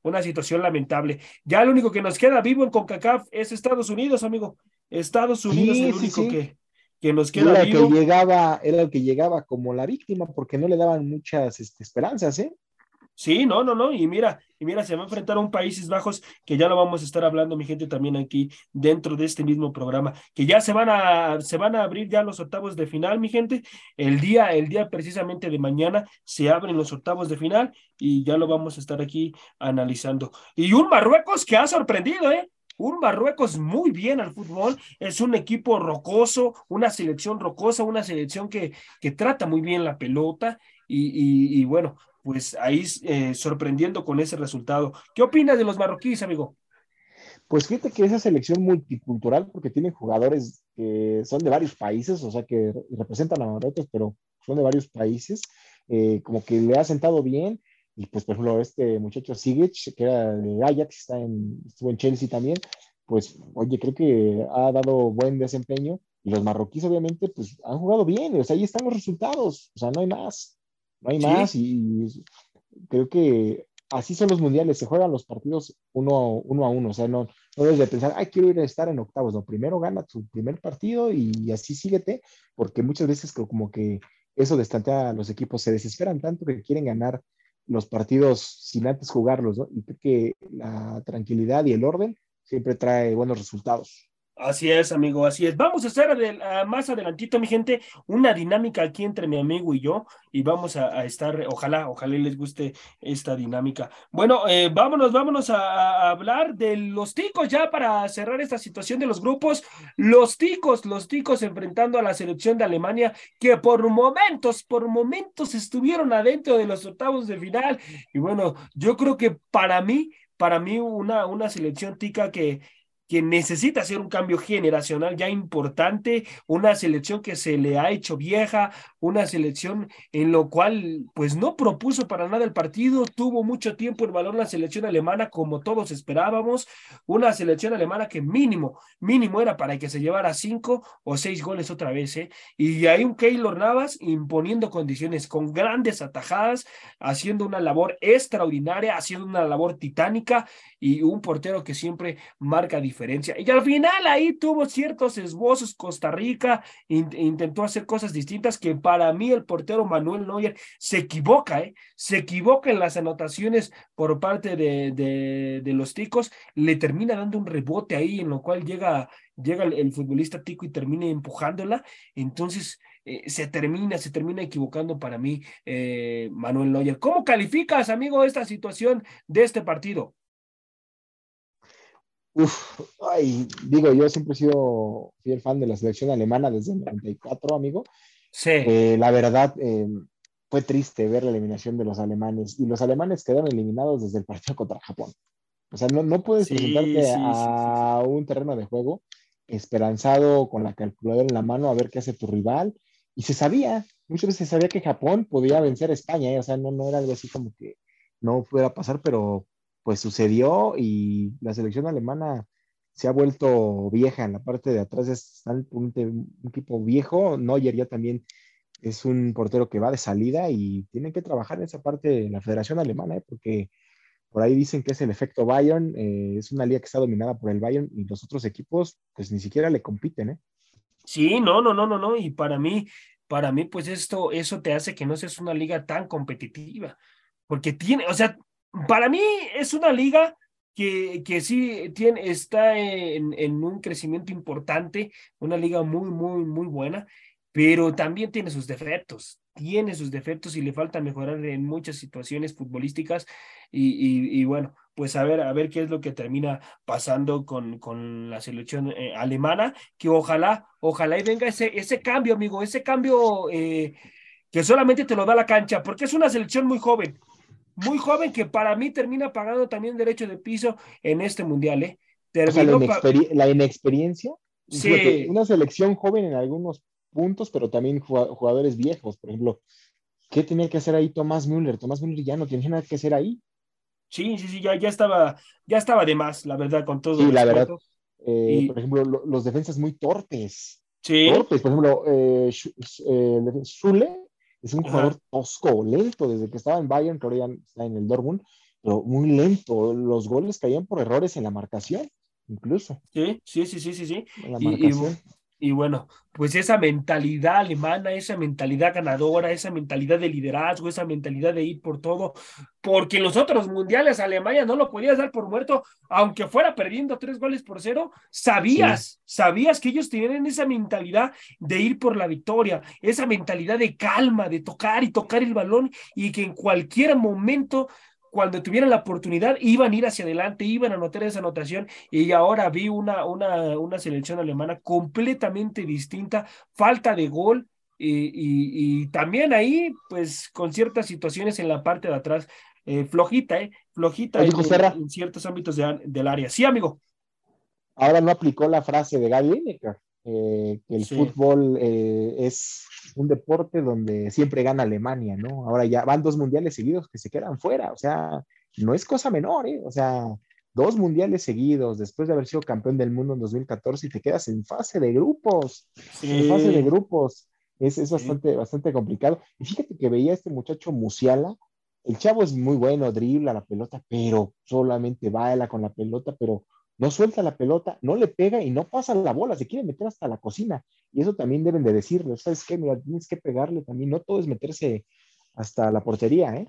una situación lamentable. Ya lo único que nos queda vivo en CONCACAF es Estados Unidos, amigo. Estados Unidos es el único que, que nos queda era vivo. Que llegaba, era el que llegaba como la víctima porque no le daban muchas este, esperanzas, ¿eh? Sí, no, no, no, y mira, y mira, se va a enfrentar a un Países Bajos que ya lo vamos a estar hablando, mi gente, también aquí dentro de este mismo programa, que ya se van a, se van a abrir ya los octavos de final, mi gente. El día, el día precisamente de mañana se abren los octavos de final y ya lo vamos a estar aquí analizando. Y un Marruecos que ha sorprendido, ¿eh? Un Marruecos muy bien al fútbol, es un equipo rocoso, una selección rocosa, una selección que, que trata muy bien la pelota y, y bueno, pues ahí eh, sorprendiendo con ese resultado. ¿Qué opinas de los marroquíes, amigo? Pues fíjate que esa selección multicultural, porque tienen jugadores que son de varios países, o sea, que representan a Marruecos, pero son de varios países, eh, como que le ha sentado bien. Y pues, por ejemplo, este muchacho Sigic, que era de Ajax, está en, estuvo en Chelsea también, pues, oye, creo que ha dado buen desempeño. Y los marroquíes, obviamente, pues han jugado bien, o sea, ahí están los resultados, o sea, no hay más no hay más y, creo que así son los mundiales, se juegan los partidos uno, uno a uno, o sea, no, no debes de pensar, ay, quiero ir a estar en octavos, no, primero gana tu primer partido y, así síguete, porque muchas veces como que eso destantea a los equipos, se desesperan tanto que quieren ganar los partidos sin antes jugarlos, ¿no? Y creo que la tranquilidad y el orden siempre trae buenos resultados. Así es, amigo, así es. Vamos a hacer más adelantito, mi gente, una dinámica aquí entre mi amigo y yo, y vamos a, estar, ojalá, ojalá les guste esta dinámica. Bueno, eh, vámonos, vámonos a, hablar de los ticos ya para cerrar esta situación de los grupos. Los ticos, los ticos enfrentando a la selección de Alemania, que por momentos, por momentos estuvieron adentro de los octavos de final. Y bueno, yo creo que para mí, para mí una, una selección tica que que necesita hacer un cambio generacional ya importante, una selección que se le ha hecho vieja, una selección en lo cual pues no propuso para nada el partido, tuvo mucho tiempo el balón la selección alemana como todos esperábamos, una selección alemana que mínimo, mínimo era para que se llevara cinco o seis goles otra vez, ¿eh? y hay un Keylor Navas imponiendo condiciones con grandes atajadas, haciendo una labor extraordinaria, haciendo una labor titánica y un portero que siempre marca diferencia y al final ahí tuvo ciertos esbozos Costa Rica, intentó hacer cosas distintas que para mí el portero Manuel Neuer se equivoca, ¿eh? se equivoca en las anotaciones por parte de, de, los ticos, le termina dando un rebote ahí en lo cual llega, llega el, futbolista tico y termina empujándola. Entonces, eh, se termina, se termina equivocando para mí eh, Manuel Neuer. ¿Cómo calificas, amigo, esta situación de este partido? Uf, ay, digo, yo siempre he sido fiel fan de la selección alemana desde el 94, amigo. Sí. Eh, la verdad, eh, fue triste ver la eliminación de los alemanes y los alemanes quedaron eliminados desde el partido contra Japón. O sea, no, no puedes presentarte a un terreno de juego esperanzado con la calculadora en la mano a ver qué hace tu rival. Y se sabía, muchas veces se sabía que Japón podía vencer a España, ¿eh? o sea, no, no era algo así como que no pudiera pasar, pero pues sucedió y la selección alemana se ha vuelto vieja en la parte de atrás, es un, equipo viejo, Neuer ya también es un portero que va de salida y tienen que trabajar en esa parte de la Federación Alemana, ¿eh? porque por ahí dicen que es el efecto Bayern, eh, es una liga que está dominada por el Bayern y los otros equipos pues ni siquiera le compiten, ¿eh? Sí, no, no, no, no, no, y para mí, para mí pues esto, eso te hace que no seas una liga tan competitiva, porque tiene, o sea, para mí es una liga que, que sí tiene, está en, en, un crecimiento importante, una liga muy, muy, muy buena, pero también tiene sus defectos, tiene sus defectos y le falta mejorar en muchas situaciones futbolísticas y, y, bueno, pues a ver, a ver qué es lo que termina pasando con, con la selección eh, alemana, que ojalá, ojalá y venga ese, ese cambio, amigo, ese cambio eh, que solamente te lo da la cancha, porque es una selección muy joven, muy joven que para mí termina pagando también derecho de piso en este mundial, ¿eh? la, inexperiencia. Sí. una selección joven en algunos puntos, pero también jugadores viejos, por ejemplo. ¿Qué tenía que hacer ahí Tomás Müller? Tomás Müller ya no tenía nada que hacer ahí. Sí, sí, sí, ya, ya estaba, ya estaba de más, la verdad, con todo. Sí, la verdad. Eh, por ejemplo, los defensas muy torpes. Sí. Torpes, por ejemplo, eh, eh es un jugador tosco, lento, desde que estaba en Bayern, que ahora ya está en el Dortmund, pero muy lento. Los goles caían por errores en la marcación, incluso. Sí, sí, sí, sí, sí, sí. En la marcación. Y bueno, pues esa mentalidad alemana, esa mentalidad ganadora, esa mentalidad de liderazgo, esa mentalidad de ir por todo, porque en los otros mundiales Alemania no lo podías dar por muerto, aunque fuera perdiendo tres goles por cero, sabías, sabías que ellos tenían esa mentalidad de ir por la victoria, esa mentalidad de calma, de tocar y tocar el balón y que en cualquier momento cuando tuvieran la oportunidad iban a ir hacia adelante, iban a anotar esa anotación y ahora vi una, una, una selección alemana completamente distinta, falta de gol y, y, también ahí pues con ciertas situaciones en la parte de atrás, eh, flojita, eh, flojita en, ciertos ámbitos del área. Sí, amigo. Ahora no aplicó la frase de Gaby eh, que el fútbol eh, es un deporte donde siempre gana Alemania, ¿no? Ahora ya van dos mundiales seguidos que se quedan fuera, o sea, no es cosa menor, ¿eh? O sea, dos mundiales seguidos después de haber sido campeón del mundo en 2014 y te quedas en fase de grupos, en fase de grupos. Es, es bastante, bastante complicado. Y fíjate que veía a este muchacho Musiala, el chavo es muy bueno, dribla la pelota, pero solamente baila con la pelota, pero no suelta la pelota, no le pega y no pasa la bola, se quiere meter hasta la cocina. Y eso también deben de decirlo, ¿sabes qué? Mira, tienes que pegarle también, no todo es meterse hasta la portería, ¿eh?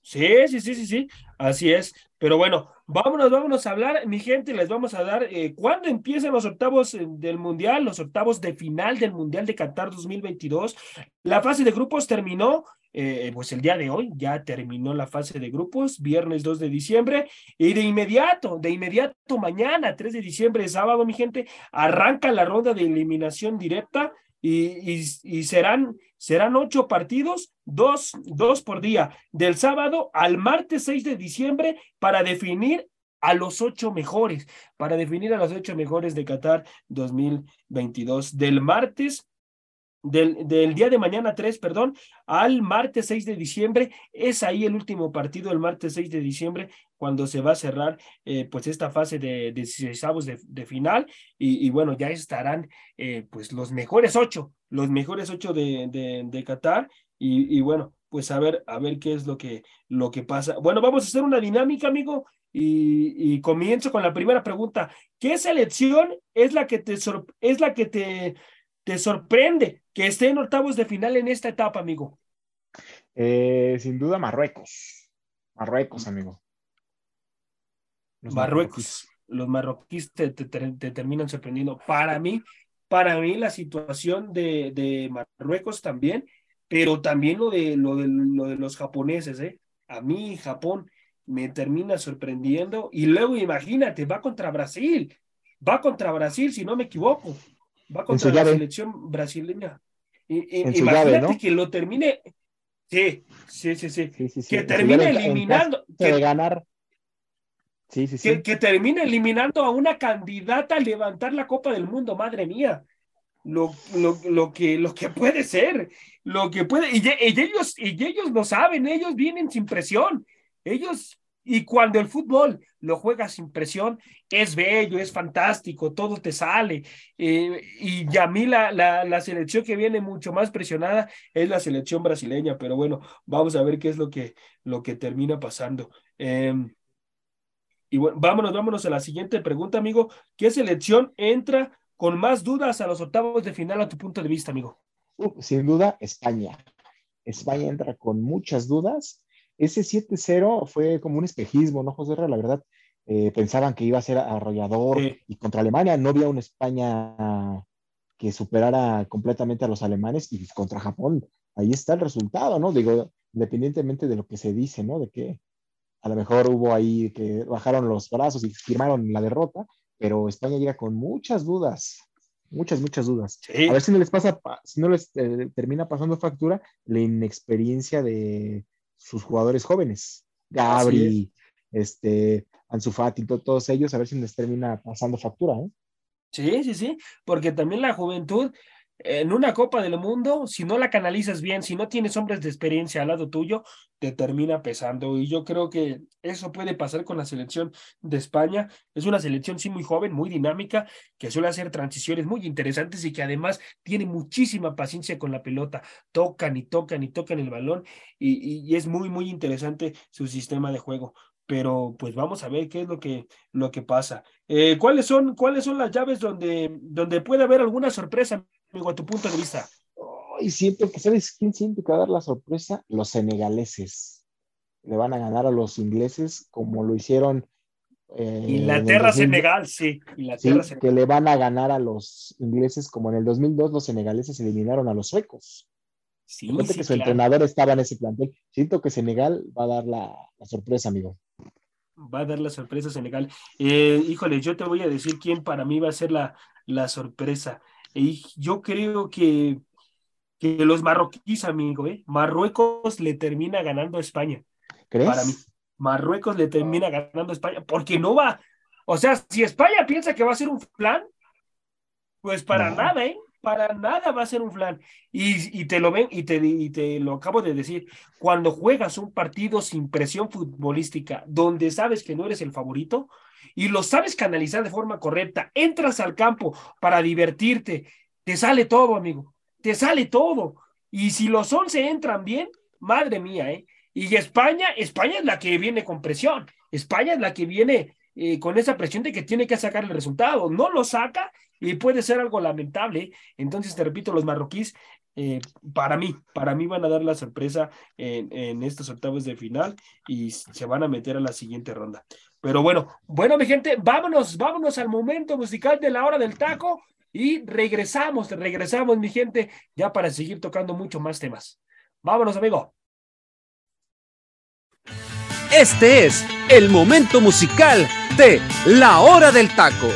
Sí, sí, sí, sí, sí, así es. Pero bueno, vámonos, vámonos a hablar, mi gente, les vamos a dar, eh, ¿cuándo empiezan los octavos eh, del Mundial, los octavos de final del Mundial de Qatar 2022? La fase de grupos terminó, eh, pues el día de hoy ya terminó la fase de grupos, viernes 2 de diciembre, y de inmediato, de inmediato mañana, 3 de diciembre, sábado, mi gente, arranca la ronda de eliminación directa y, y, serán, serán ocho partidos, dos, dos por día, del sábado al martes 6 de diciembre para definir a los ocho mejores, para definir a los ocho mejores de Qatar 2022. Del martes del, del, día de mañana 3, perdón, al martes 6 de diciembre. Es ahí el último partido, el martes 6 de diciembre, cuando se va a cerrar eh, pues esta fase de, de, de, final. Y, y, bueno, ya estarán eh, pues los mejores ocho, los mejores ocho de, de, Qatar. Y, y, bueno, pues a ver, a ver qué es lo que, lo que pasa. Bueno, vamos a hacer una dinámica, amigo. Y, y comienzo con la primera pregunta. ¿Qué selección es la que te, es la que te ¿Te sorprende que esté en octavos de final en esta etapa, amigo? Eh, sin duda, Marruecos. Marruecos, amigo. Los Marruecos. Los marroquíes te, terminan sorprendiendo. Para mí, para mí la situación de, de Marruecos también, pero también lo de, lo de, lo de los japoneses, ¿eh? A mí, Japón me termina sorprendiendo. Y luego, imagínate, va contra Brasil. Va contra Brasil, si no me equivoco va contra la selección brasileña. Y, imagínate que lo termine. Sí, sí, sí, sí. que termine eliminando. que, ganar. Sí, sí, sí. Que, termine eliminando a una candidata a levantar la Copa del Mundo, madre mía. Lo, lo, lo, que, lo que puede ser, lo que puede, y, y, ellos, y ellos lo saben, ellos vienen sin presión, ellos y cuando el fútbol lo juegas sin presión, es bello, es fantástico, todo te sale. Eh, y a mí la, la, la, selección que viene mucho más presionada es la selección brasileña, pero bueno, vamos a ver qué es lo que, lo que termina pasando. Em, y bueno, vámonos, vámonos a la siguiente pregunta, amigo. ¿Qué selección entra con más dudas a los octavos de final a tu punto de vista, amigo? Uh, sin duda, España. España entra con muchas dudas ese 7-0 fue como un espejismo, ¿no, José? La verdad, eh, pensaban que iba a ser arrollador y contra Alemania no había una España que superara completamente a los alemanes y contra Japón, ahí está el resultado, ¿no? Digo, independientemente de lo que se dice, ¿no? De que a lo mejor hubo ahí que bajaron los brazos y firmaron la derrota, pero España llega con muchas dudas, muchas, muchas dudas. A ver si no les pasa, si no les eh, termina pasando factura la inexperiencia de, sus jugadores jóvenes, Gabri, este, Ansu Fati, todos ellos, a ver si les termina pasando factura. ¿eh? Sí, sí, sí, porque también la juventud en una Copa del Mundo, si no la canalizas bien, si no tienes hombres de experiencia al lado tuyo, te termina pesando. Y yo creo que eso puede pasar con la selección de España. Es una selección, sí, muy joven, muy dinámica, que suele hacer transiciones muy interesantes y que además tiene muchísima paciencia con la pelota. Tocan y tocan y tocan el balón y, es muy, muy interesante su sistema de juego pero pues vamos a ver qué es lo que, lo que pasa. Eh, ¿cuáles, son, ¿Cuáles son las llaves donde, donde puede haber alguna sorpresa, a tu punto de vista. Y siento que, ¿sabes quién siente que va a dar la sorpresa? Los senegaleses. Le van a ganar a los ingleses como lo hicieron. Eh, Inglaterra-Senegal, sí. Inglaterra, sí, que le van a ganar a los ingleses como en el 2002 los senegaleses eliminaron a los suecos. Sí, sí que su entrenador estaba en ese plantel. Siento que Senegal va a dar la, sorpresa, amigo. Va a dar la sorpresa Senegal. Eh, híjole, yo te voy a decir quién para mí va a ser la, la sorpresa. Y yo creo que, que los marroquíes, amigo, ¿eh? Marruecos le termina ganando a España. ¿Crees? Para mí. Marruecos le termina ganando a España, porque no va. O sea, si España piensa que va a ser un plan, pues para nada, ¿eh? Para nada va a ser un flan. Y, y te lo ven, y te, y te lo acabo de decir, cuando juegas un partido sin presión futbolística, donde sabes que no eres el favorito, y lo sabes canalizar de forma correcta, entras al campo para divertirte, te sale todo, amigo, te sale todo. Y si los once entran bien, madre mía, ¿eh? Y España, España es la que viene con presión. España es la que viene eh, con esa presión de que tiene que sacar el resultado. No lo saca y puede ser algo lamentable. Entonces, te repito, los marroquíes, eh, para mí, para mí van a dar la sorpresa en, en, estos octavos de final y se van a meter a la siguiente ronda. Pero bueno, bueno, mi gente, vámonos, vámonos al momento musical de la hora del taco y regresamos, regresamos, mi gente, ya para seguir tocando mucho más temas. Vámonos, amigo. Este es el momento musical de La Hora del Taco.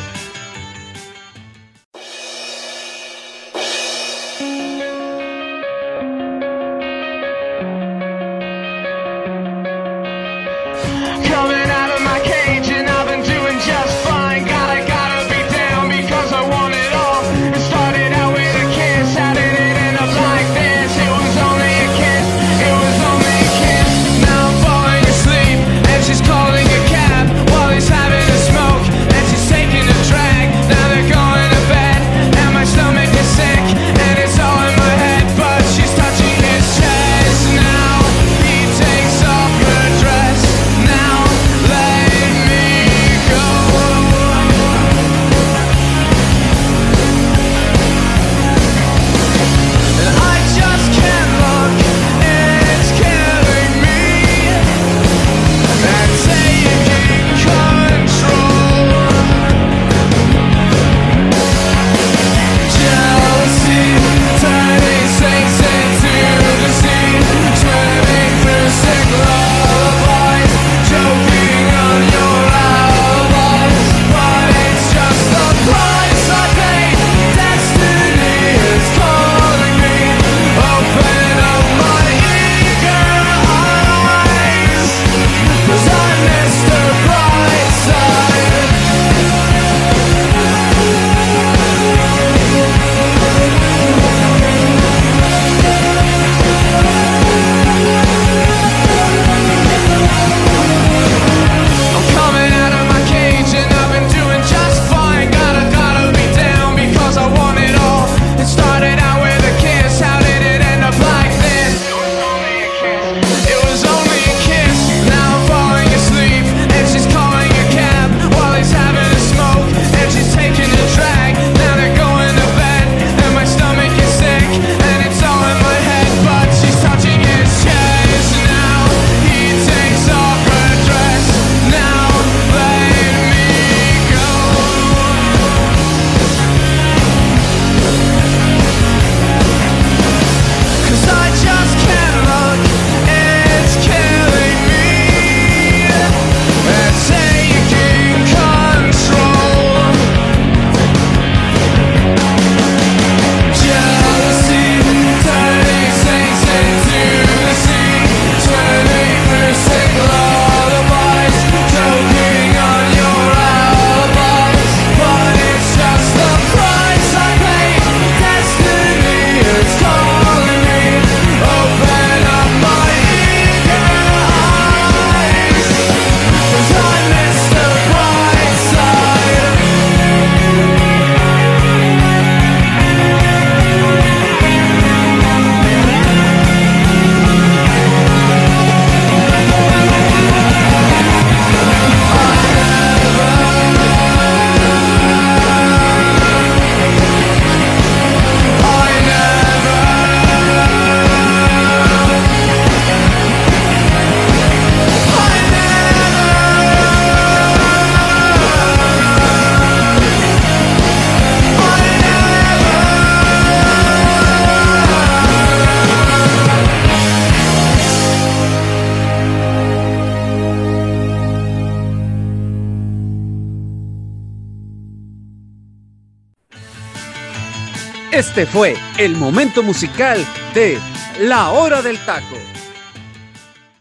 Este fue el momento musical de La Hora del Taco.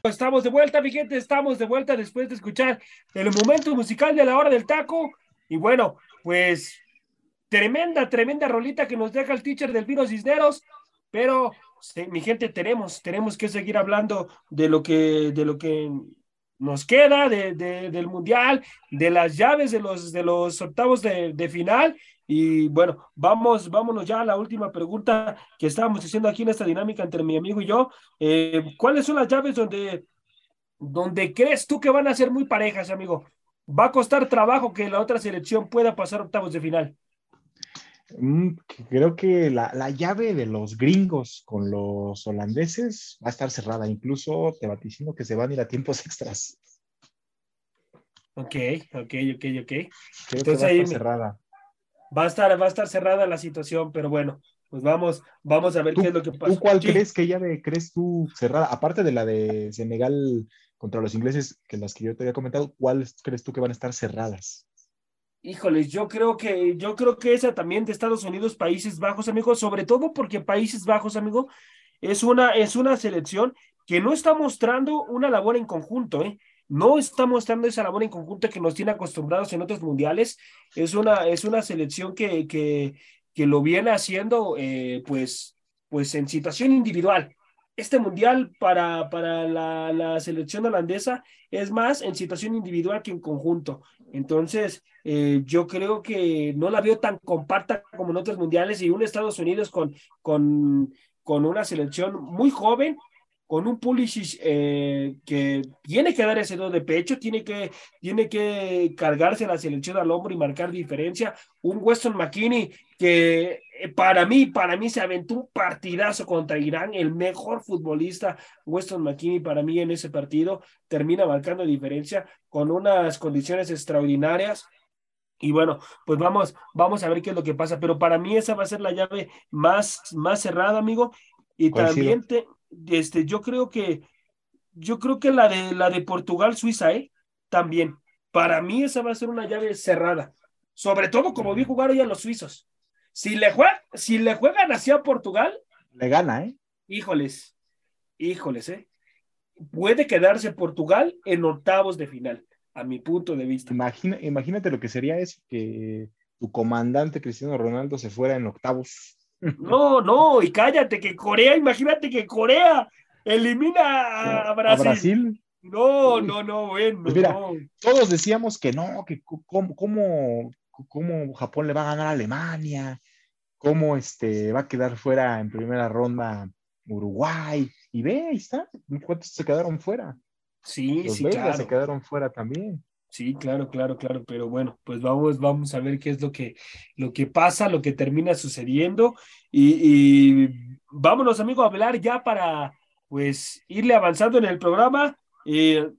Estamos de vuelta, mi gente, estamos de vuelta después de escuchar el momento musical de La Hora del Taco. Y bueno, pues tremenda, tremenda rolita que nos deja el teacher del Vino Cisneros, pero mi gente, tenemos, tenemos que seguir hablando de lo que, de lo que nos queda de, del Mundial, de las llaves de los, de los octavos de, de final Y bueno, vamos, vámonos ya a la última pregunta que estábamos haciendo aquí en esta dinámica entre mi amigo y yo. Eh, ¿Cuáles son las llaves donde, donde crees tú que van a ser muy parejas, amigo? ¿Va a costar trabajo que la otra selección pueda pasar octavos de final? Mm, creo que la, la, llave de los gringos con los holandeses va a estar cerrada. Incluso te vaticino que se van a ir a tiempos (laughs) extras. Ok, ok, ok, ok. Creo Entonces, que va a estar cerrada va a estar, va a estar cerrada la situación, pero bueno, pues vamos, vamos a ver qué es lo que pasa. ¿Tú cuál crees que llave crees tú cerrada? Aparte de la de Senegal contra los ingleses, que las que yo te había comentado, ¿cuáles crees tú que van a estar cerradas? Híjoles, yo creo que, yo creo que esa también de Estados Unidos, Países Bajos, amigo, sobre todo porque Países Bajos, amigo, es una, es una selección que no está mostrando una labor en conjunto, ¿eh? No está mostrando esa labor en conjunto que nos tiene acostumbrados en otros mundiales. Es una, es una selección que, que, que lo viene haciendo eh, pues, pues en situación individual. Este mundial para, para la, la, selección holandesa es más en situación individual que en conjunto. Entonces, eh, yo creo que no la veo tan compacta como en otros mundiales y un Estados Unidos con, con, con una selección muy joven con un Pulisic eh, que tiene que dar ese do de pecho, tiene que, tiene que cargarse la selección al hombro y marcar diferencia. Un Weston McKinney que eh, para mí, para mí se aventó un partidazo contra Irán, el mejor futbolista, Weston McKinney para mí en ese partido, termina marcando diferencia con unas condiciones extraordinarias. Y bueno, pues vamos, vamos a ver qué es lo que pasa. Pero para mí esa va a ser la llave más, más cerrada, amigo. Y también te, este, yo creo que, yo creo que la de, la de Portugal, Suiza, ¿eh? También. Para mí esa va a ser una llave cerrada. Sobre todo como vi jugar hoy a los suizos. Si le, juegan, si le juegan así a Portugal. Le gana, ¿eh? Híjoles, híjoles, ¿eh? Puede quedarse Portugal en octavos de final, a mi punto de vista. Imagina, imagínate lo que sería eso, que tu comandante Cristiano Ronaldo se fuera en octavos. No, no, y cállate, que Corea, imagínate que Corea elimina a Brasil. No, no, no, bueno. Pues mira, todos decíamos que no, que cómo, cómo, Japón le va a ganar a Alemania, cómo este, va a quedar fuera en primera ronda Uruguay. Y ve, ahí está, ¿cuántos se quedaron fuera? Sí, Los sí, belgas se quedaron fuera también. Sí, claro, claro, claro, pero bueno, pues vamos, vamos a ver qué es lo que, lo que pasa, lo que termina sucediendo y, vámonos, amigo, a hablar ya para, pues, irle avanzando en el programa. Eh,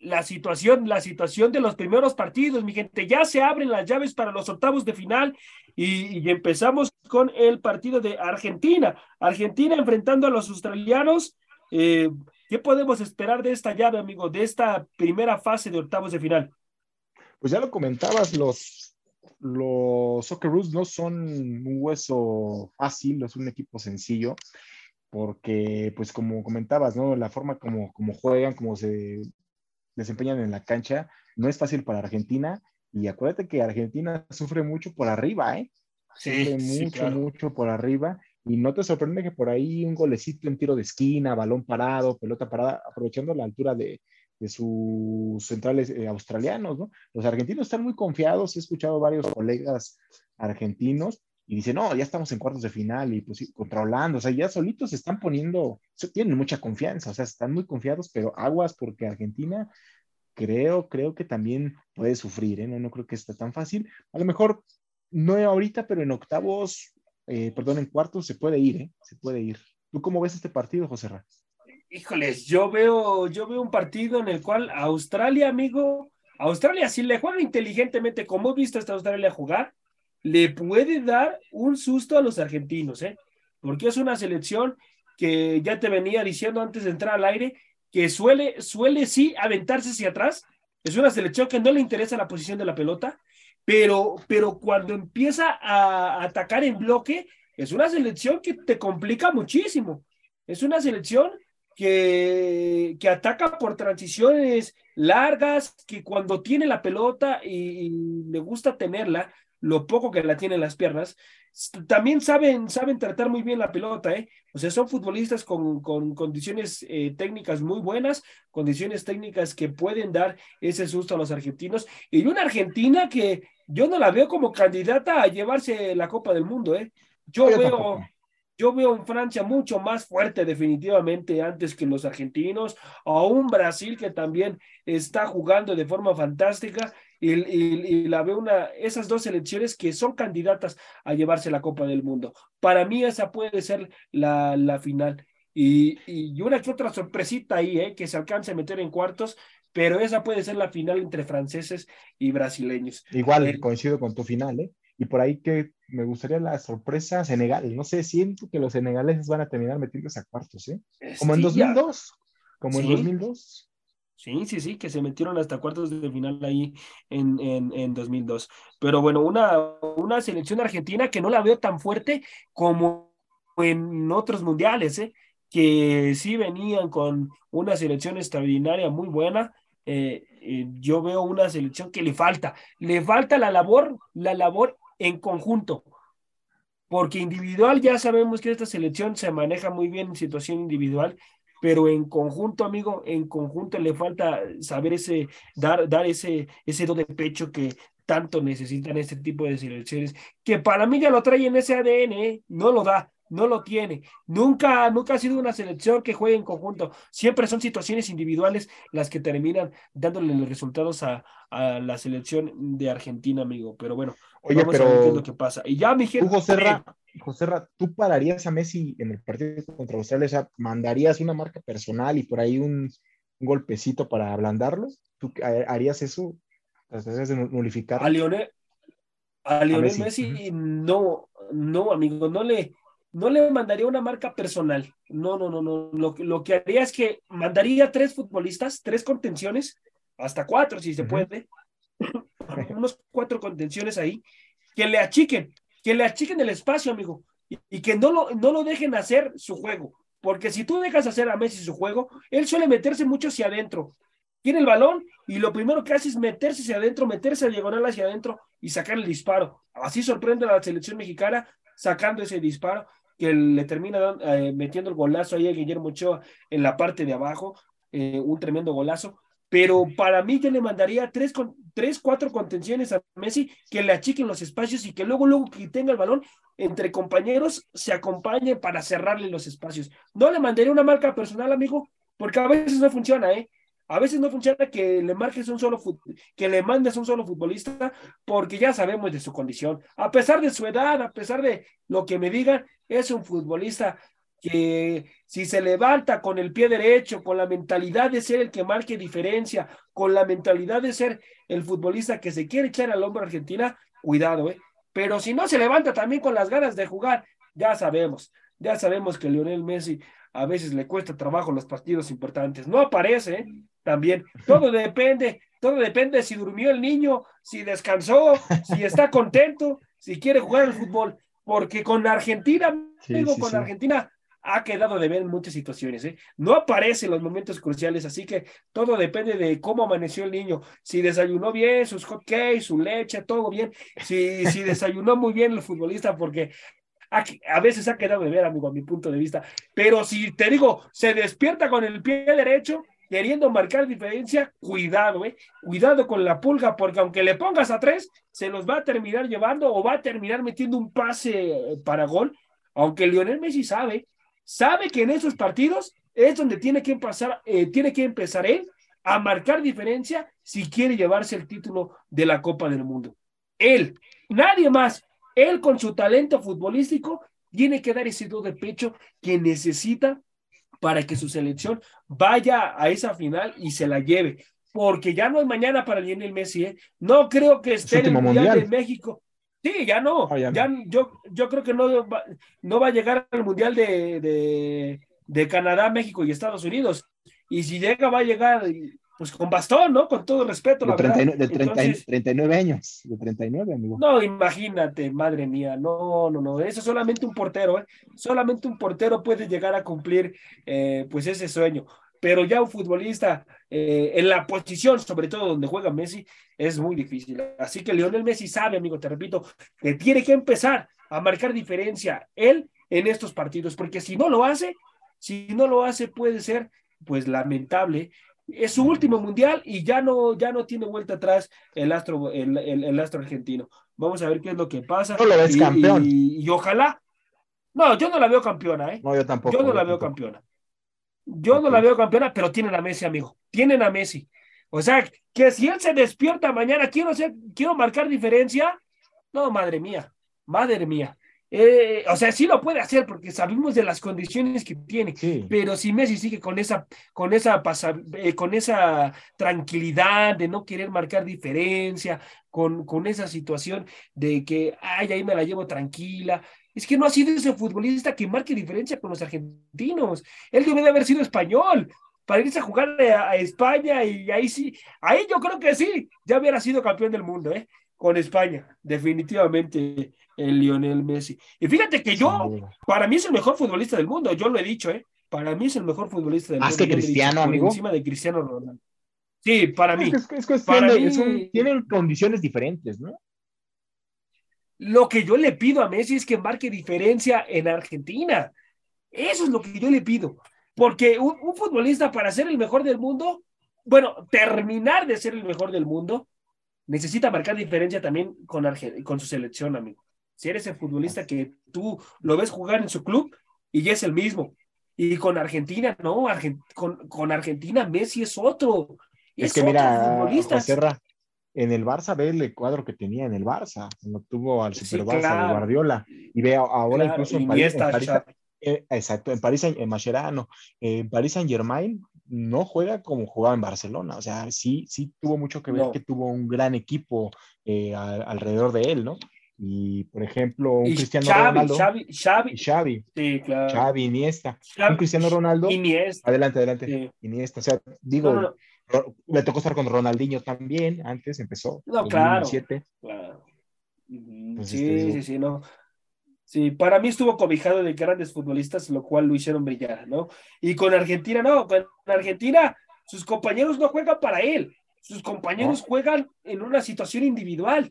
la situación, la situación de los primeros partidos, mi gente, ya se abren las llaves para los octavos de final y, y empezamos con el partido de Argentina. Argentina enfrentando a los australianos. Eh, ¿Qué podemos esperar de esta llave, amigo, de esta primera fase de octavos de final? Pues ya lo comentabas, los, los Socceroos no son un hueso fácil, no es un equipo sencillo, porque, pues como comentabas, ¿no? La forma como, como juegan, como se desempeñan en la cancha, no es fácil para Argentina. Y acuérdate que Argentina sufre mucho por arriba, ¿eh? Sí, sufre mucho, sí, mucho por arriba. Y no te sorprende que por ahí un golecito en tiro de esquina, balón parado, pelota parada, aprovechando la altura de, de sus centrales eh, australianos, ¿no? Los argentinos están muy confiados, he escuchado varios colegas argentinos y dicen, no, ya estamos en cuartos de final y pues contra Holanda, o sea, ya solitos se están poniendo, tienen mucha confianza, o sea, están muy confiados, pero aguas porque Argentina creo, creo que también puede sufrir, ¿eh? No, no creo que esté tan fácil. A lo mejor no ahorita, pero en octavos eh, perdón, en cuartos se puede ir, ¿eh? Se puede ir. ¿Tú cómo ves este partido, José Ra? Híjoles, yo veo, yo veo un partido en el cual Australia, amigo, Australia, si le juega inteligentemente, como he visto a esta Australia jugar, le puede dar un susto a los argentinos, ¿eh? Porque es una selección que ya te venía diciendo antes de entrar al aire, que suele, suele sí aventarse hacia atrás. Es una selección que no le interesa la posición de la pelota, pero, pero cuando empieza a atacar en bloque, es una selección que te complica muchísimo. Es una selección que, que ataca por transiciones largas, que cuando tiene la pelota y, y, le gusta tenerla, lo poco que la tiene en las piernas, también saben, saben tratar muy bien la pelota, ¿eh? O sea, son futbolistas con, con condiciones eh, técnicas muy buenas, condiciones técnicas que pueden dar ese susto a los argentinos. Y una Argentina que, yo no la veo como candidata a llevarse la Copa del Mundo, ¿eh? Yo, veo, yo veo en Francia mucho más fuerte definitivamente antes que los argentinos, a un Brasil que también está jugando de forma fantástica y, la veo una, esas dos selecciones que son candidatas a llevarse la Copa del Mundo. Para mí esa puede ser la, la final. Y, y, una que otra sorpresita ahí, ¿eh? que se alcance a meter en cuartos, pero esa puede ser la final entre franceses y brasileños. Igual, eh, coincido con tu final, ¿eh? Y por ahí que me gustaría la sorpresa Senegal. No sé, siento que los senegaleses van a terminar metiéndose a cuartos, ¿eh? Como en 2002. Como en 2002. Sí, sí, sí, que se metieron hasta cuartos de final ahí en, en, en 2002. Pero bueno, una, una selección argentina que no la veo tan fuerte como en otros mundiales, ¿eh? que sí venían con una selección extraordinaria muy buena. Eh, eh, yo veo una selección que le falta, le falta la labor, la labor en conjunto, porque individual ya sabemos que esta selección se maneja muy bien en situación individual, pero en conjunto, amigo, en conjunto le falta saber ese, dar, dar ese, ese do de pecho que tanto necesitan este tipo de selecciones, que para mí ya lo trae en ese ADN, ¿eh? no lo da, no lo tiene. Nunca, nunca ha sido una selección que juegue en conjunto. Siempre son situaciones individuales las que terminan dándole los resultados a, a la selección de Argentina, amigo. Pero bueno, Oye, vamos pero... a ver lo que pasa. Y ya, mi gente. Tú, José Ra, José Ra, ¿tú pararías a Messi en el partido contra Australia? O sea, ¿mandarías una marca personal y por ahí un, un golpecito para ablandarlo? ¿Tú harías eso? ¿Harías de nulificar? A Lionel, a Lionel a Messi, Messi no, no, amigo, no le no le mandaría una marca personal. No, no, no, no. Lo, lo que haría es que mandaría tres futbolistas, tres contenciones, hasta cuatro si se puede, (laughs) unos cuatro contenciones ahí, que le achiquen, que le achiquen el espacio, amigo, y, y, que no lo, no lo dejen hacer su juego. Porque si tú dejas hacer a Messi su juego, él suele meterse mucho hacia adentro. Tiene el balón y lo primero que hace es meterse hacia adentro, meterse a diagonal hacia adentro y sacar el disparo. Así sorprende a la selección mexicana sacando ese disparo que le termina eh, metiendo el golazo ahí a Guillermo Ochoa en la parte de abajo, eh, un tremendo golazo. Pero para mí yo le mandaría tres, con, tres, cuatro contenciones a Messi que le achiquen los espacios y que luego, luego que tenga el balón, entre compañeros se acompañe para cerrarle los espacios. No le mandaría una marca personal, amigo, porque a veces no funciona, ¿eh? A veces no funciona que le marques un solo que le mandes un solo futbolista, porque ya sabemos de su condición. A pesar de su edad, a pesar de lo que me digan, es un futbolista que si se levanta con el pie derecho, con la mentalidad de ser el que marque diferencia, con la mentalidad de ser el futbolista que se quiere echar al hombro a Argentina, cuidado, ¿eh? Pero si no se levanta también con las ganas de jugar, ya sabemos, ya sabemos que Lionel Messi a veces le cuesta trabajo los partidos importantes. No aparece, ¿eh? También. Todo depende, todo depende si durmió el niño, si descansó, si está contento, si quiere jugar al fútbol. Porque con Argentina, digo, con Argentina ha quedado de ver en muchas situaciones, ¿eh? No aparece en los momentos cruciales, así que todo depende de cómo amaneció el niño. Si desayunó bien, sus hot cakes, su leche, todo bien. Si, si desayunó muy bien el futbolista, porque a, veces ha quedado de ver, amigo, a mi punto de vista. Pero si te digo, se despierta con el pie derecho, queriendo marcar diferencia, cuidado, eh, cuidado con la pulga, porque aunque le pongas a tres, se los va a terminar llevando o va a terminar metiendo un pase para gol, aunque Lionel Messi sabe, sabe que en esos partidos es donde tiene que empezar, eh, tiene que empezar él a marcar diferencia si quiere llevarse el título de la Copa del Mundo. Él, nadie más, él con su talento futbolístico tiene que dar ese do de pecho que necesita para que su selección vaya a esa final y se la lleve. Porque ya no es mañana para Lionel Messi, ¿eh? No creo que esté en el Mundial, de México. Sí, ya no. Oh, ya, ya no. yo, yo creo que no va, no va a llegar al Mundial de, de, de Canadá, México y Estados Unidos. Y si llega, va a llegar pues con bastón, ¿no? Con todo respeto, la de 39, verdad. De 30, Entonces, 39 años, de 39, amigo. No, imagínate, madre mía, no, no, no, eso es solamente un portero, ¿eh? Solamente un portero puede llegar a cumplir, eh, pues, ese sueño. Pero ya un futbolista eh, en la posición, sobre todo donde juega Messi, es muy difícil. Así que Lionel Messi sabe, amigo, te repito, que tiene que empezar a marcar diferencia él en estos partidos, porque si no lo hace, si no lo hace, puede ser, pues, lamentable es su último mundial y ya no, ya no tiene vuelta atrás el astro, el, el, astro argentino. Vamos a ver qué es lo que pasa. No lo ves campeón. Y, ojalá. No, yo no la veo campeona, ¿eh? No, yo tampoco. Yo no la veo campeona. Yo no la veo campeona, pero tienen a Messi, amigo. Tienen a Messi. O sea, que si él se despierta mañana, quiero, ser, quiero marcar diferencia. No, madre mía, madre mía. Eh, o sea, sí lo puede hacer porque sabemos de las condiciones que tiene, pero si Messi sigue con esa, con esa, eh, con esa tranquilidad de no querer marcar diferencia, con, con esa situación de que, ay, ahí me la llevo tranquila, es que no ha sido ese futbolista que marque diferencia con los argentinos. Él debe de haber sido español para irse a jugar a, España y ahí sí, ahí yo creo que sí, ya hubiera sido campeón del mundo, ¿eh? Con España, definitivamente el Lionel Messi. Y fíjate que yo, para mí es el mejor futbolista del mundo, yo lo he dicho, ¿eh? Para mí es el mejor futbolista del mundo. Más que Cristiano, amigo. Encima de Cristiano Ronaldo. Sí, para mí. Es, es, tienen condiciones diferentes, ¿no? Lo que yo le pido a Messi es que marque diferencia en Argentina. Eso es lo que yo le pido. Porque un, futbolista para ser el mejor del mundo, bueno, terminar de ser el mejor del mundo, necesita marcar diferencia también con, con su selección, amigo. Si eres el futbolista que tú lo ves jugar en su club y ya es el mismo. Y con Argentina, no, con, Argentina Messi es otro. Es, que mira, Serra, en el Barça ve el cuadro que tenía en el Barça, cuando tuvo al Super Barça de Guardiola. Y ve ahora incluso en París, eh, exacto, en París, en Mascherano, en París Saint Germain no juega como jugaba en Barcelona, o sea, sí, sí tuvo mucho que ver que tuvo un gran equipo eh, alrededor de él, ¿no? Y, por ejemplo, un Cristiano Ronaldo. Xavi, Xavi. Xavi. Sí, claro. Xavi, Iniesta. un Cristiano Ronaldo. Iniesta. Adelante, adelante. Iniesta. O sea, digo, le tocó estar con Ronaldinho también, antes empezó. No, claro. claro. Pues, sí, este, sí, sí, no. Sí, para mí estuvo cobijado de grandes futbolistas, lo cual lo hicieron brillar, ¿no? Y con Argentina, no, con Argentina, sus compañeros no juegan para él, sus compañeros juegan en una situación individual,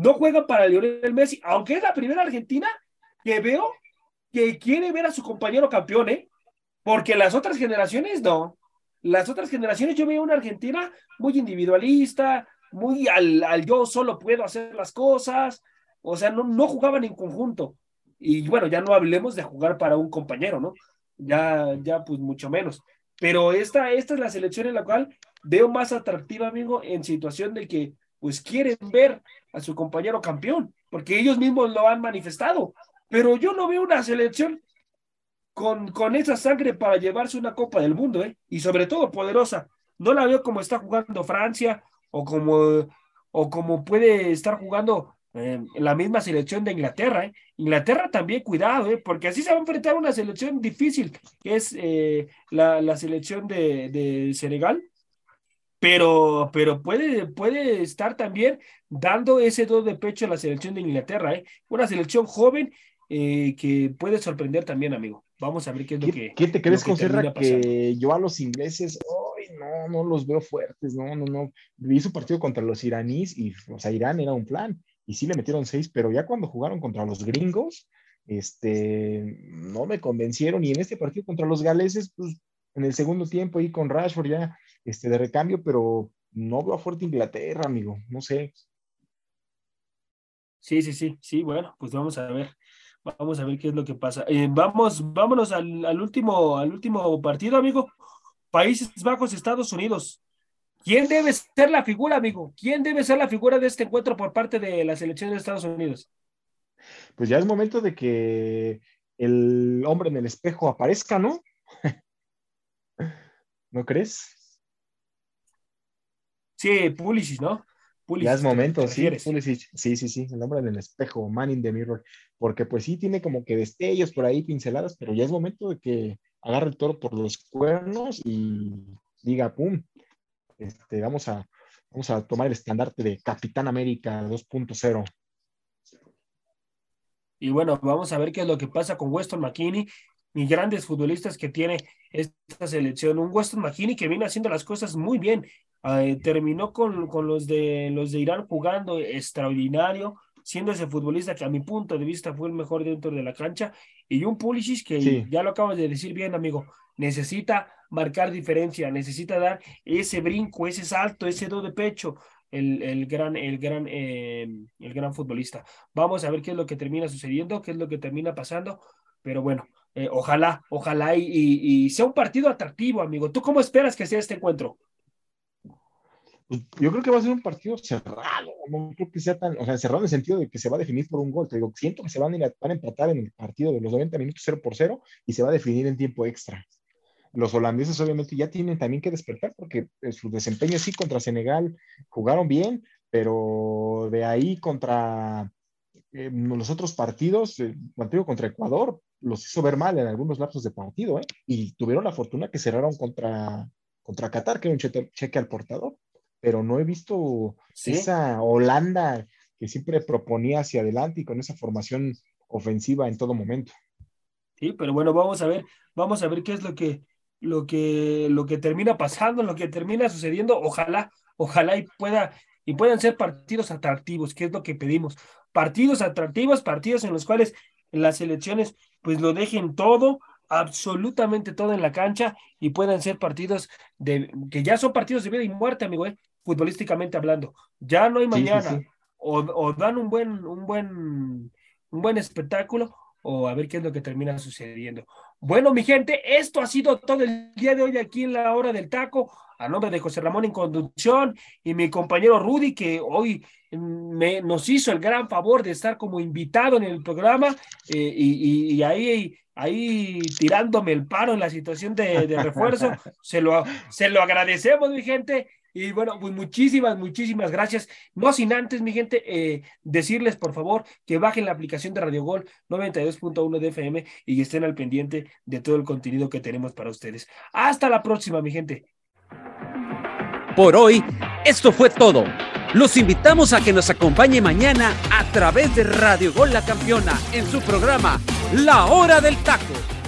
no juegan para Lionel Messi, aunque es la primera Argentina que veo que quiere ver a su compañero campeón, ¿eh? Porque las otras generaciones no. Las otras generaciones yo veo una Argentina muy individualista, muy al, al yo solo puedo hacer las cosas, o sea, no, no jugaban en conjunto. Y bueno, ya no hablemos de jugar para un compañero, ¿no? Ya, ya, pues mucho menos. Pero esta, esta es la selección en la cual veo más atractiva, amigo, en situación de que pues quieren ver a su compañero campeón, porque ellos mismos lo han manifestado. Pero yo no veo una selección con, con esa sangre para llevarse una Copa del Mundo, ¿eh? Y sobre todo poderosa. No la veo como está jugando Francia o como, o como puede estar jugando eh, la misma selección de Inglaterra. ¿eh? Inglaterra también, cuidado, ¿eh? porque así se va a enfrentar una selección difícil, que es eh, la, la, selección de, de, Senegal. Pero, pero puede, puede estar también dando ese do de pecho a la selección de Inglaterra, ¿eh? una selección joven que puede sorprender también, amigo. Vamos a ver qué es lo que. ¿Qué te crees, Conserra, que yo a los ingleses, hoy no, no los veo fuertes, no, no, no. Vi su partido contra los iraníes y, o sea, Irán era un plan y sí le metieron seis, pero ya cuando jugaron contra los gringos, este, no me convencieron. Y en este partido contra los galeses, pues en el segundo tiempo ahí con Rashford ya este, de recambio, pero no veo a fuerte Inglaterra, amigo, no sé. Sí, sí, sí, sí, bueno, pues vamos a ver. Vamos a ver qué es lo que pasa. Eh, vamos, vámonos al, al, último, al último partido, amigo. Países Bajos, Estados Unidos. ¿Quién debe ser la figura, amigo? ¿Quién debe ser la figura de este encuentro por parte de la selección de Estados Unidos? Pues ya es momento de que el hombre en el espejo aparezca, ¿no? (laughs) ¿No crees? Sí, Pulisic, ¿no? ya es momento, sí, Pulisic. Sí, sí, sí, el hombre en el espejo, man in the mirror. Porque pues sí, tiene como que destellos por ahí, pinceladas, pero ya es momento de que agarre el toro por los cuernos y diga, pum, este, vamos, a, vamos a tomar el estandarte de Capitán América 2.0. Y bueno, vamos a ver qué es lo que pasa con Weston McKinney y grandes futbolistas que tiene esta selección. Un Weston McKinney que viene haciendo las cosas muy bien. Eh, terminó con, con, los, de, los de Irán jugando extraordinario, siendo ese futbolista que a mi punto de vista fue el mejor dentro de la cancha. Y un Pulisic que ya lo acabas de decir bien, amigo necesita marcar diferencia, necesita dar ese brinco, ese salto, ese do de pecho, el, el gran, el gran, eh, el gran futbolista. Vamos a ver qué es lo que termina sucediendo, qué es lo que termina pasando, pero bueno, eh, ojalá, ojalá y, y, sea un partido atractivo, amigo. ¿Tú cómo esperas que sea este encuentro? Pues, yo creo que va a ser un partido cerrado, no creo que sea tan, o sea, cerrado en el sentido de que se va a definir por un gol. Te digo, siento que se van a, ir van a empatar en el partido de los 90 minutos 0 por 0 y se va a definir en tiempo extra los holandeses obviamente ya tienen también que despertar porque eh, su desempeño sí contra Senegal jugaron bien, pero de ahí contra eh, los otros partidos, partido contra Ecuador los hizo ver mal en algunos lapsos de partido, ¿eh? y tuvieron la fortuna que cerraron contra, contra Qatar, que era un cheque, al portador, pero no he visto esa Holanda que siempre proponía hacia adelante y con esa formación ofensiva en todo momento. Sí, pero bueno, vamos a ver, vamos a ver qué es lo que, lo que, lo que termina pasando, lo que termina sucediendo, ojalá, ojalá y pueda, y puedan ser partidos atractivos, que es lo que pedimos. Partidos atractivos, partidos en los cuales las elecciones pues lo dejen todo, absolutamente todo en la cancha y puedan ser partidos de, que ya son partidos de vida y muerte, amigo, ¿eh? Futbolísticamente hablando. Ya no hay mañana. O, o, dan un buen, un buen, un buen espectáculo, o a ver qué es lo que termina sucediendo. Bueno, mi gente, esto ha sido todo el día de hoy aquí en la hora del taco. A nombre de José Ramón en conducción y mi compañero Rudy, que hoy me, nos hizo el gran favor de estar como invitado en el programa eh, y, ahí, ahí tirándome el paro en la situación de, de refuerzo. (laughs) se, lo, se lo agradecemos, mi gente. Y bueno, pues muchísimas, muchísimas gracias. No sin antes, mi gente, eh, decirles por favor que bajen la aplicación de Radio Gol 92.1 de FM y estén al pendiente de todo el contenido que tenemos para ustedes. Hasta la próxima, mi gente. Por hoy, esto fue todo. Los invitamos a que nos acompañe mañana a través de Radio Gol La Campeona en su programa La Hora del Taco.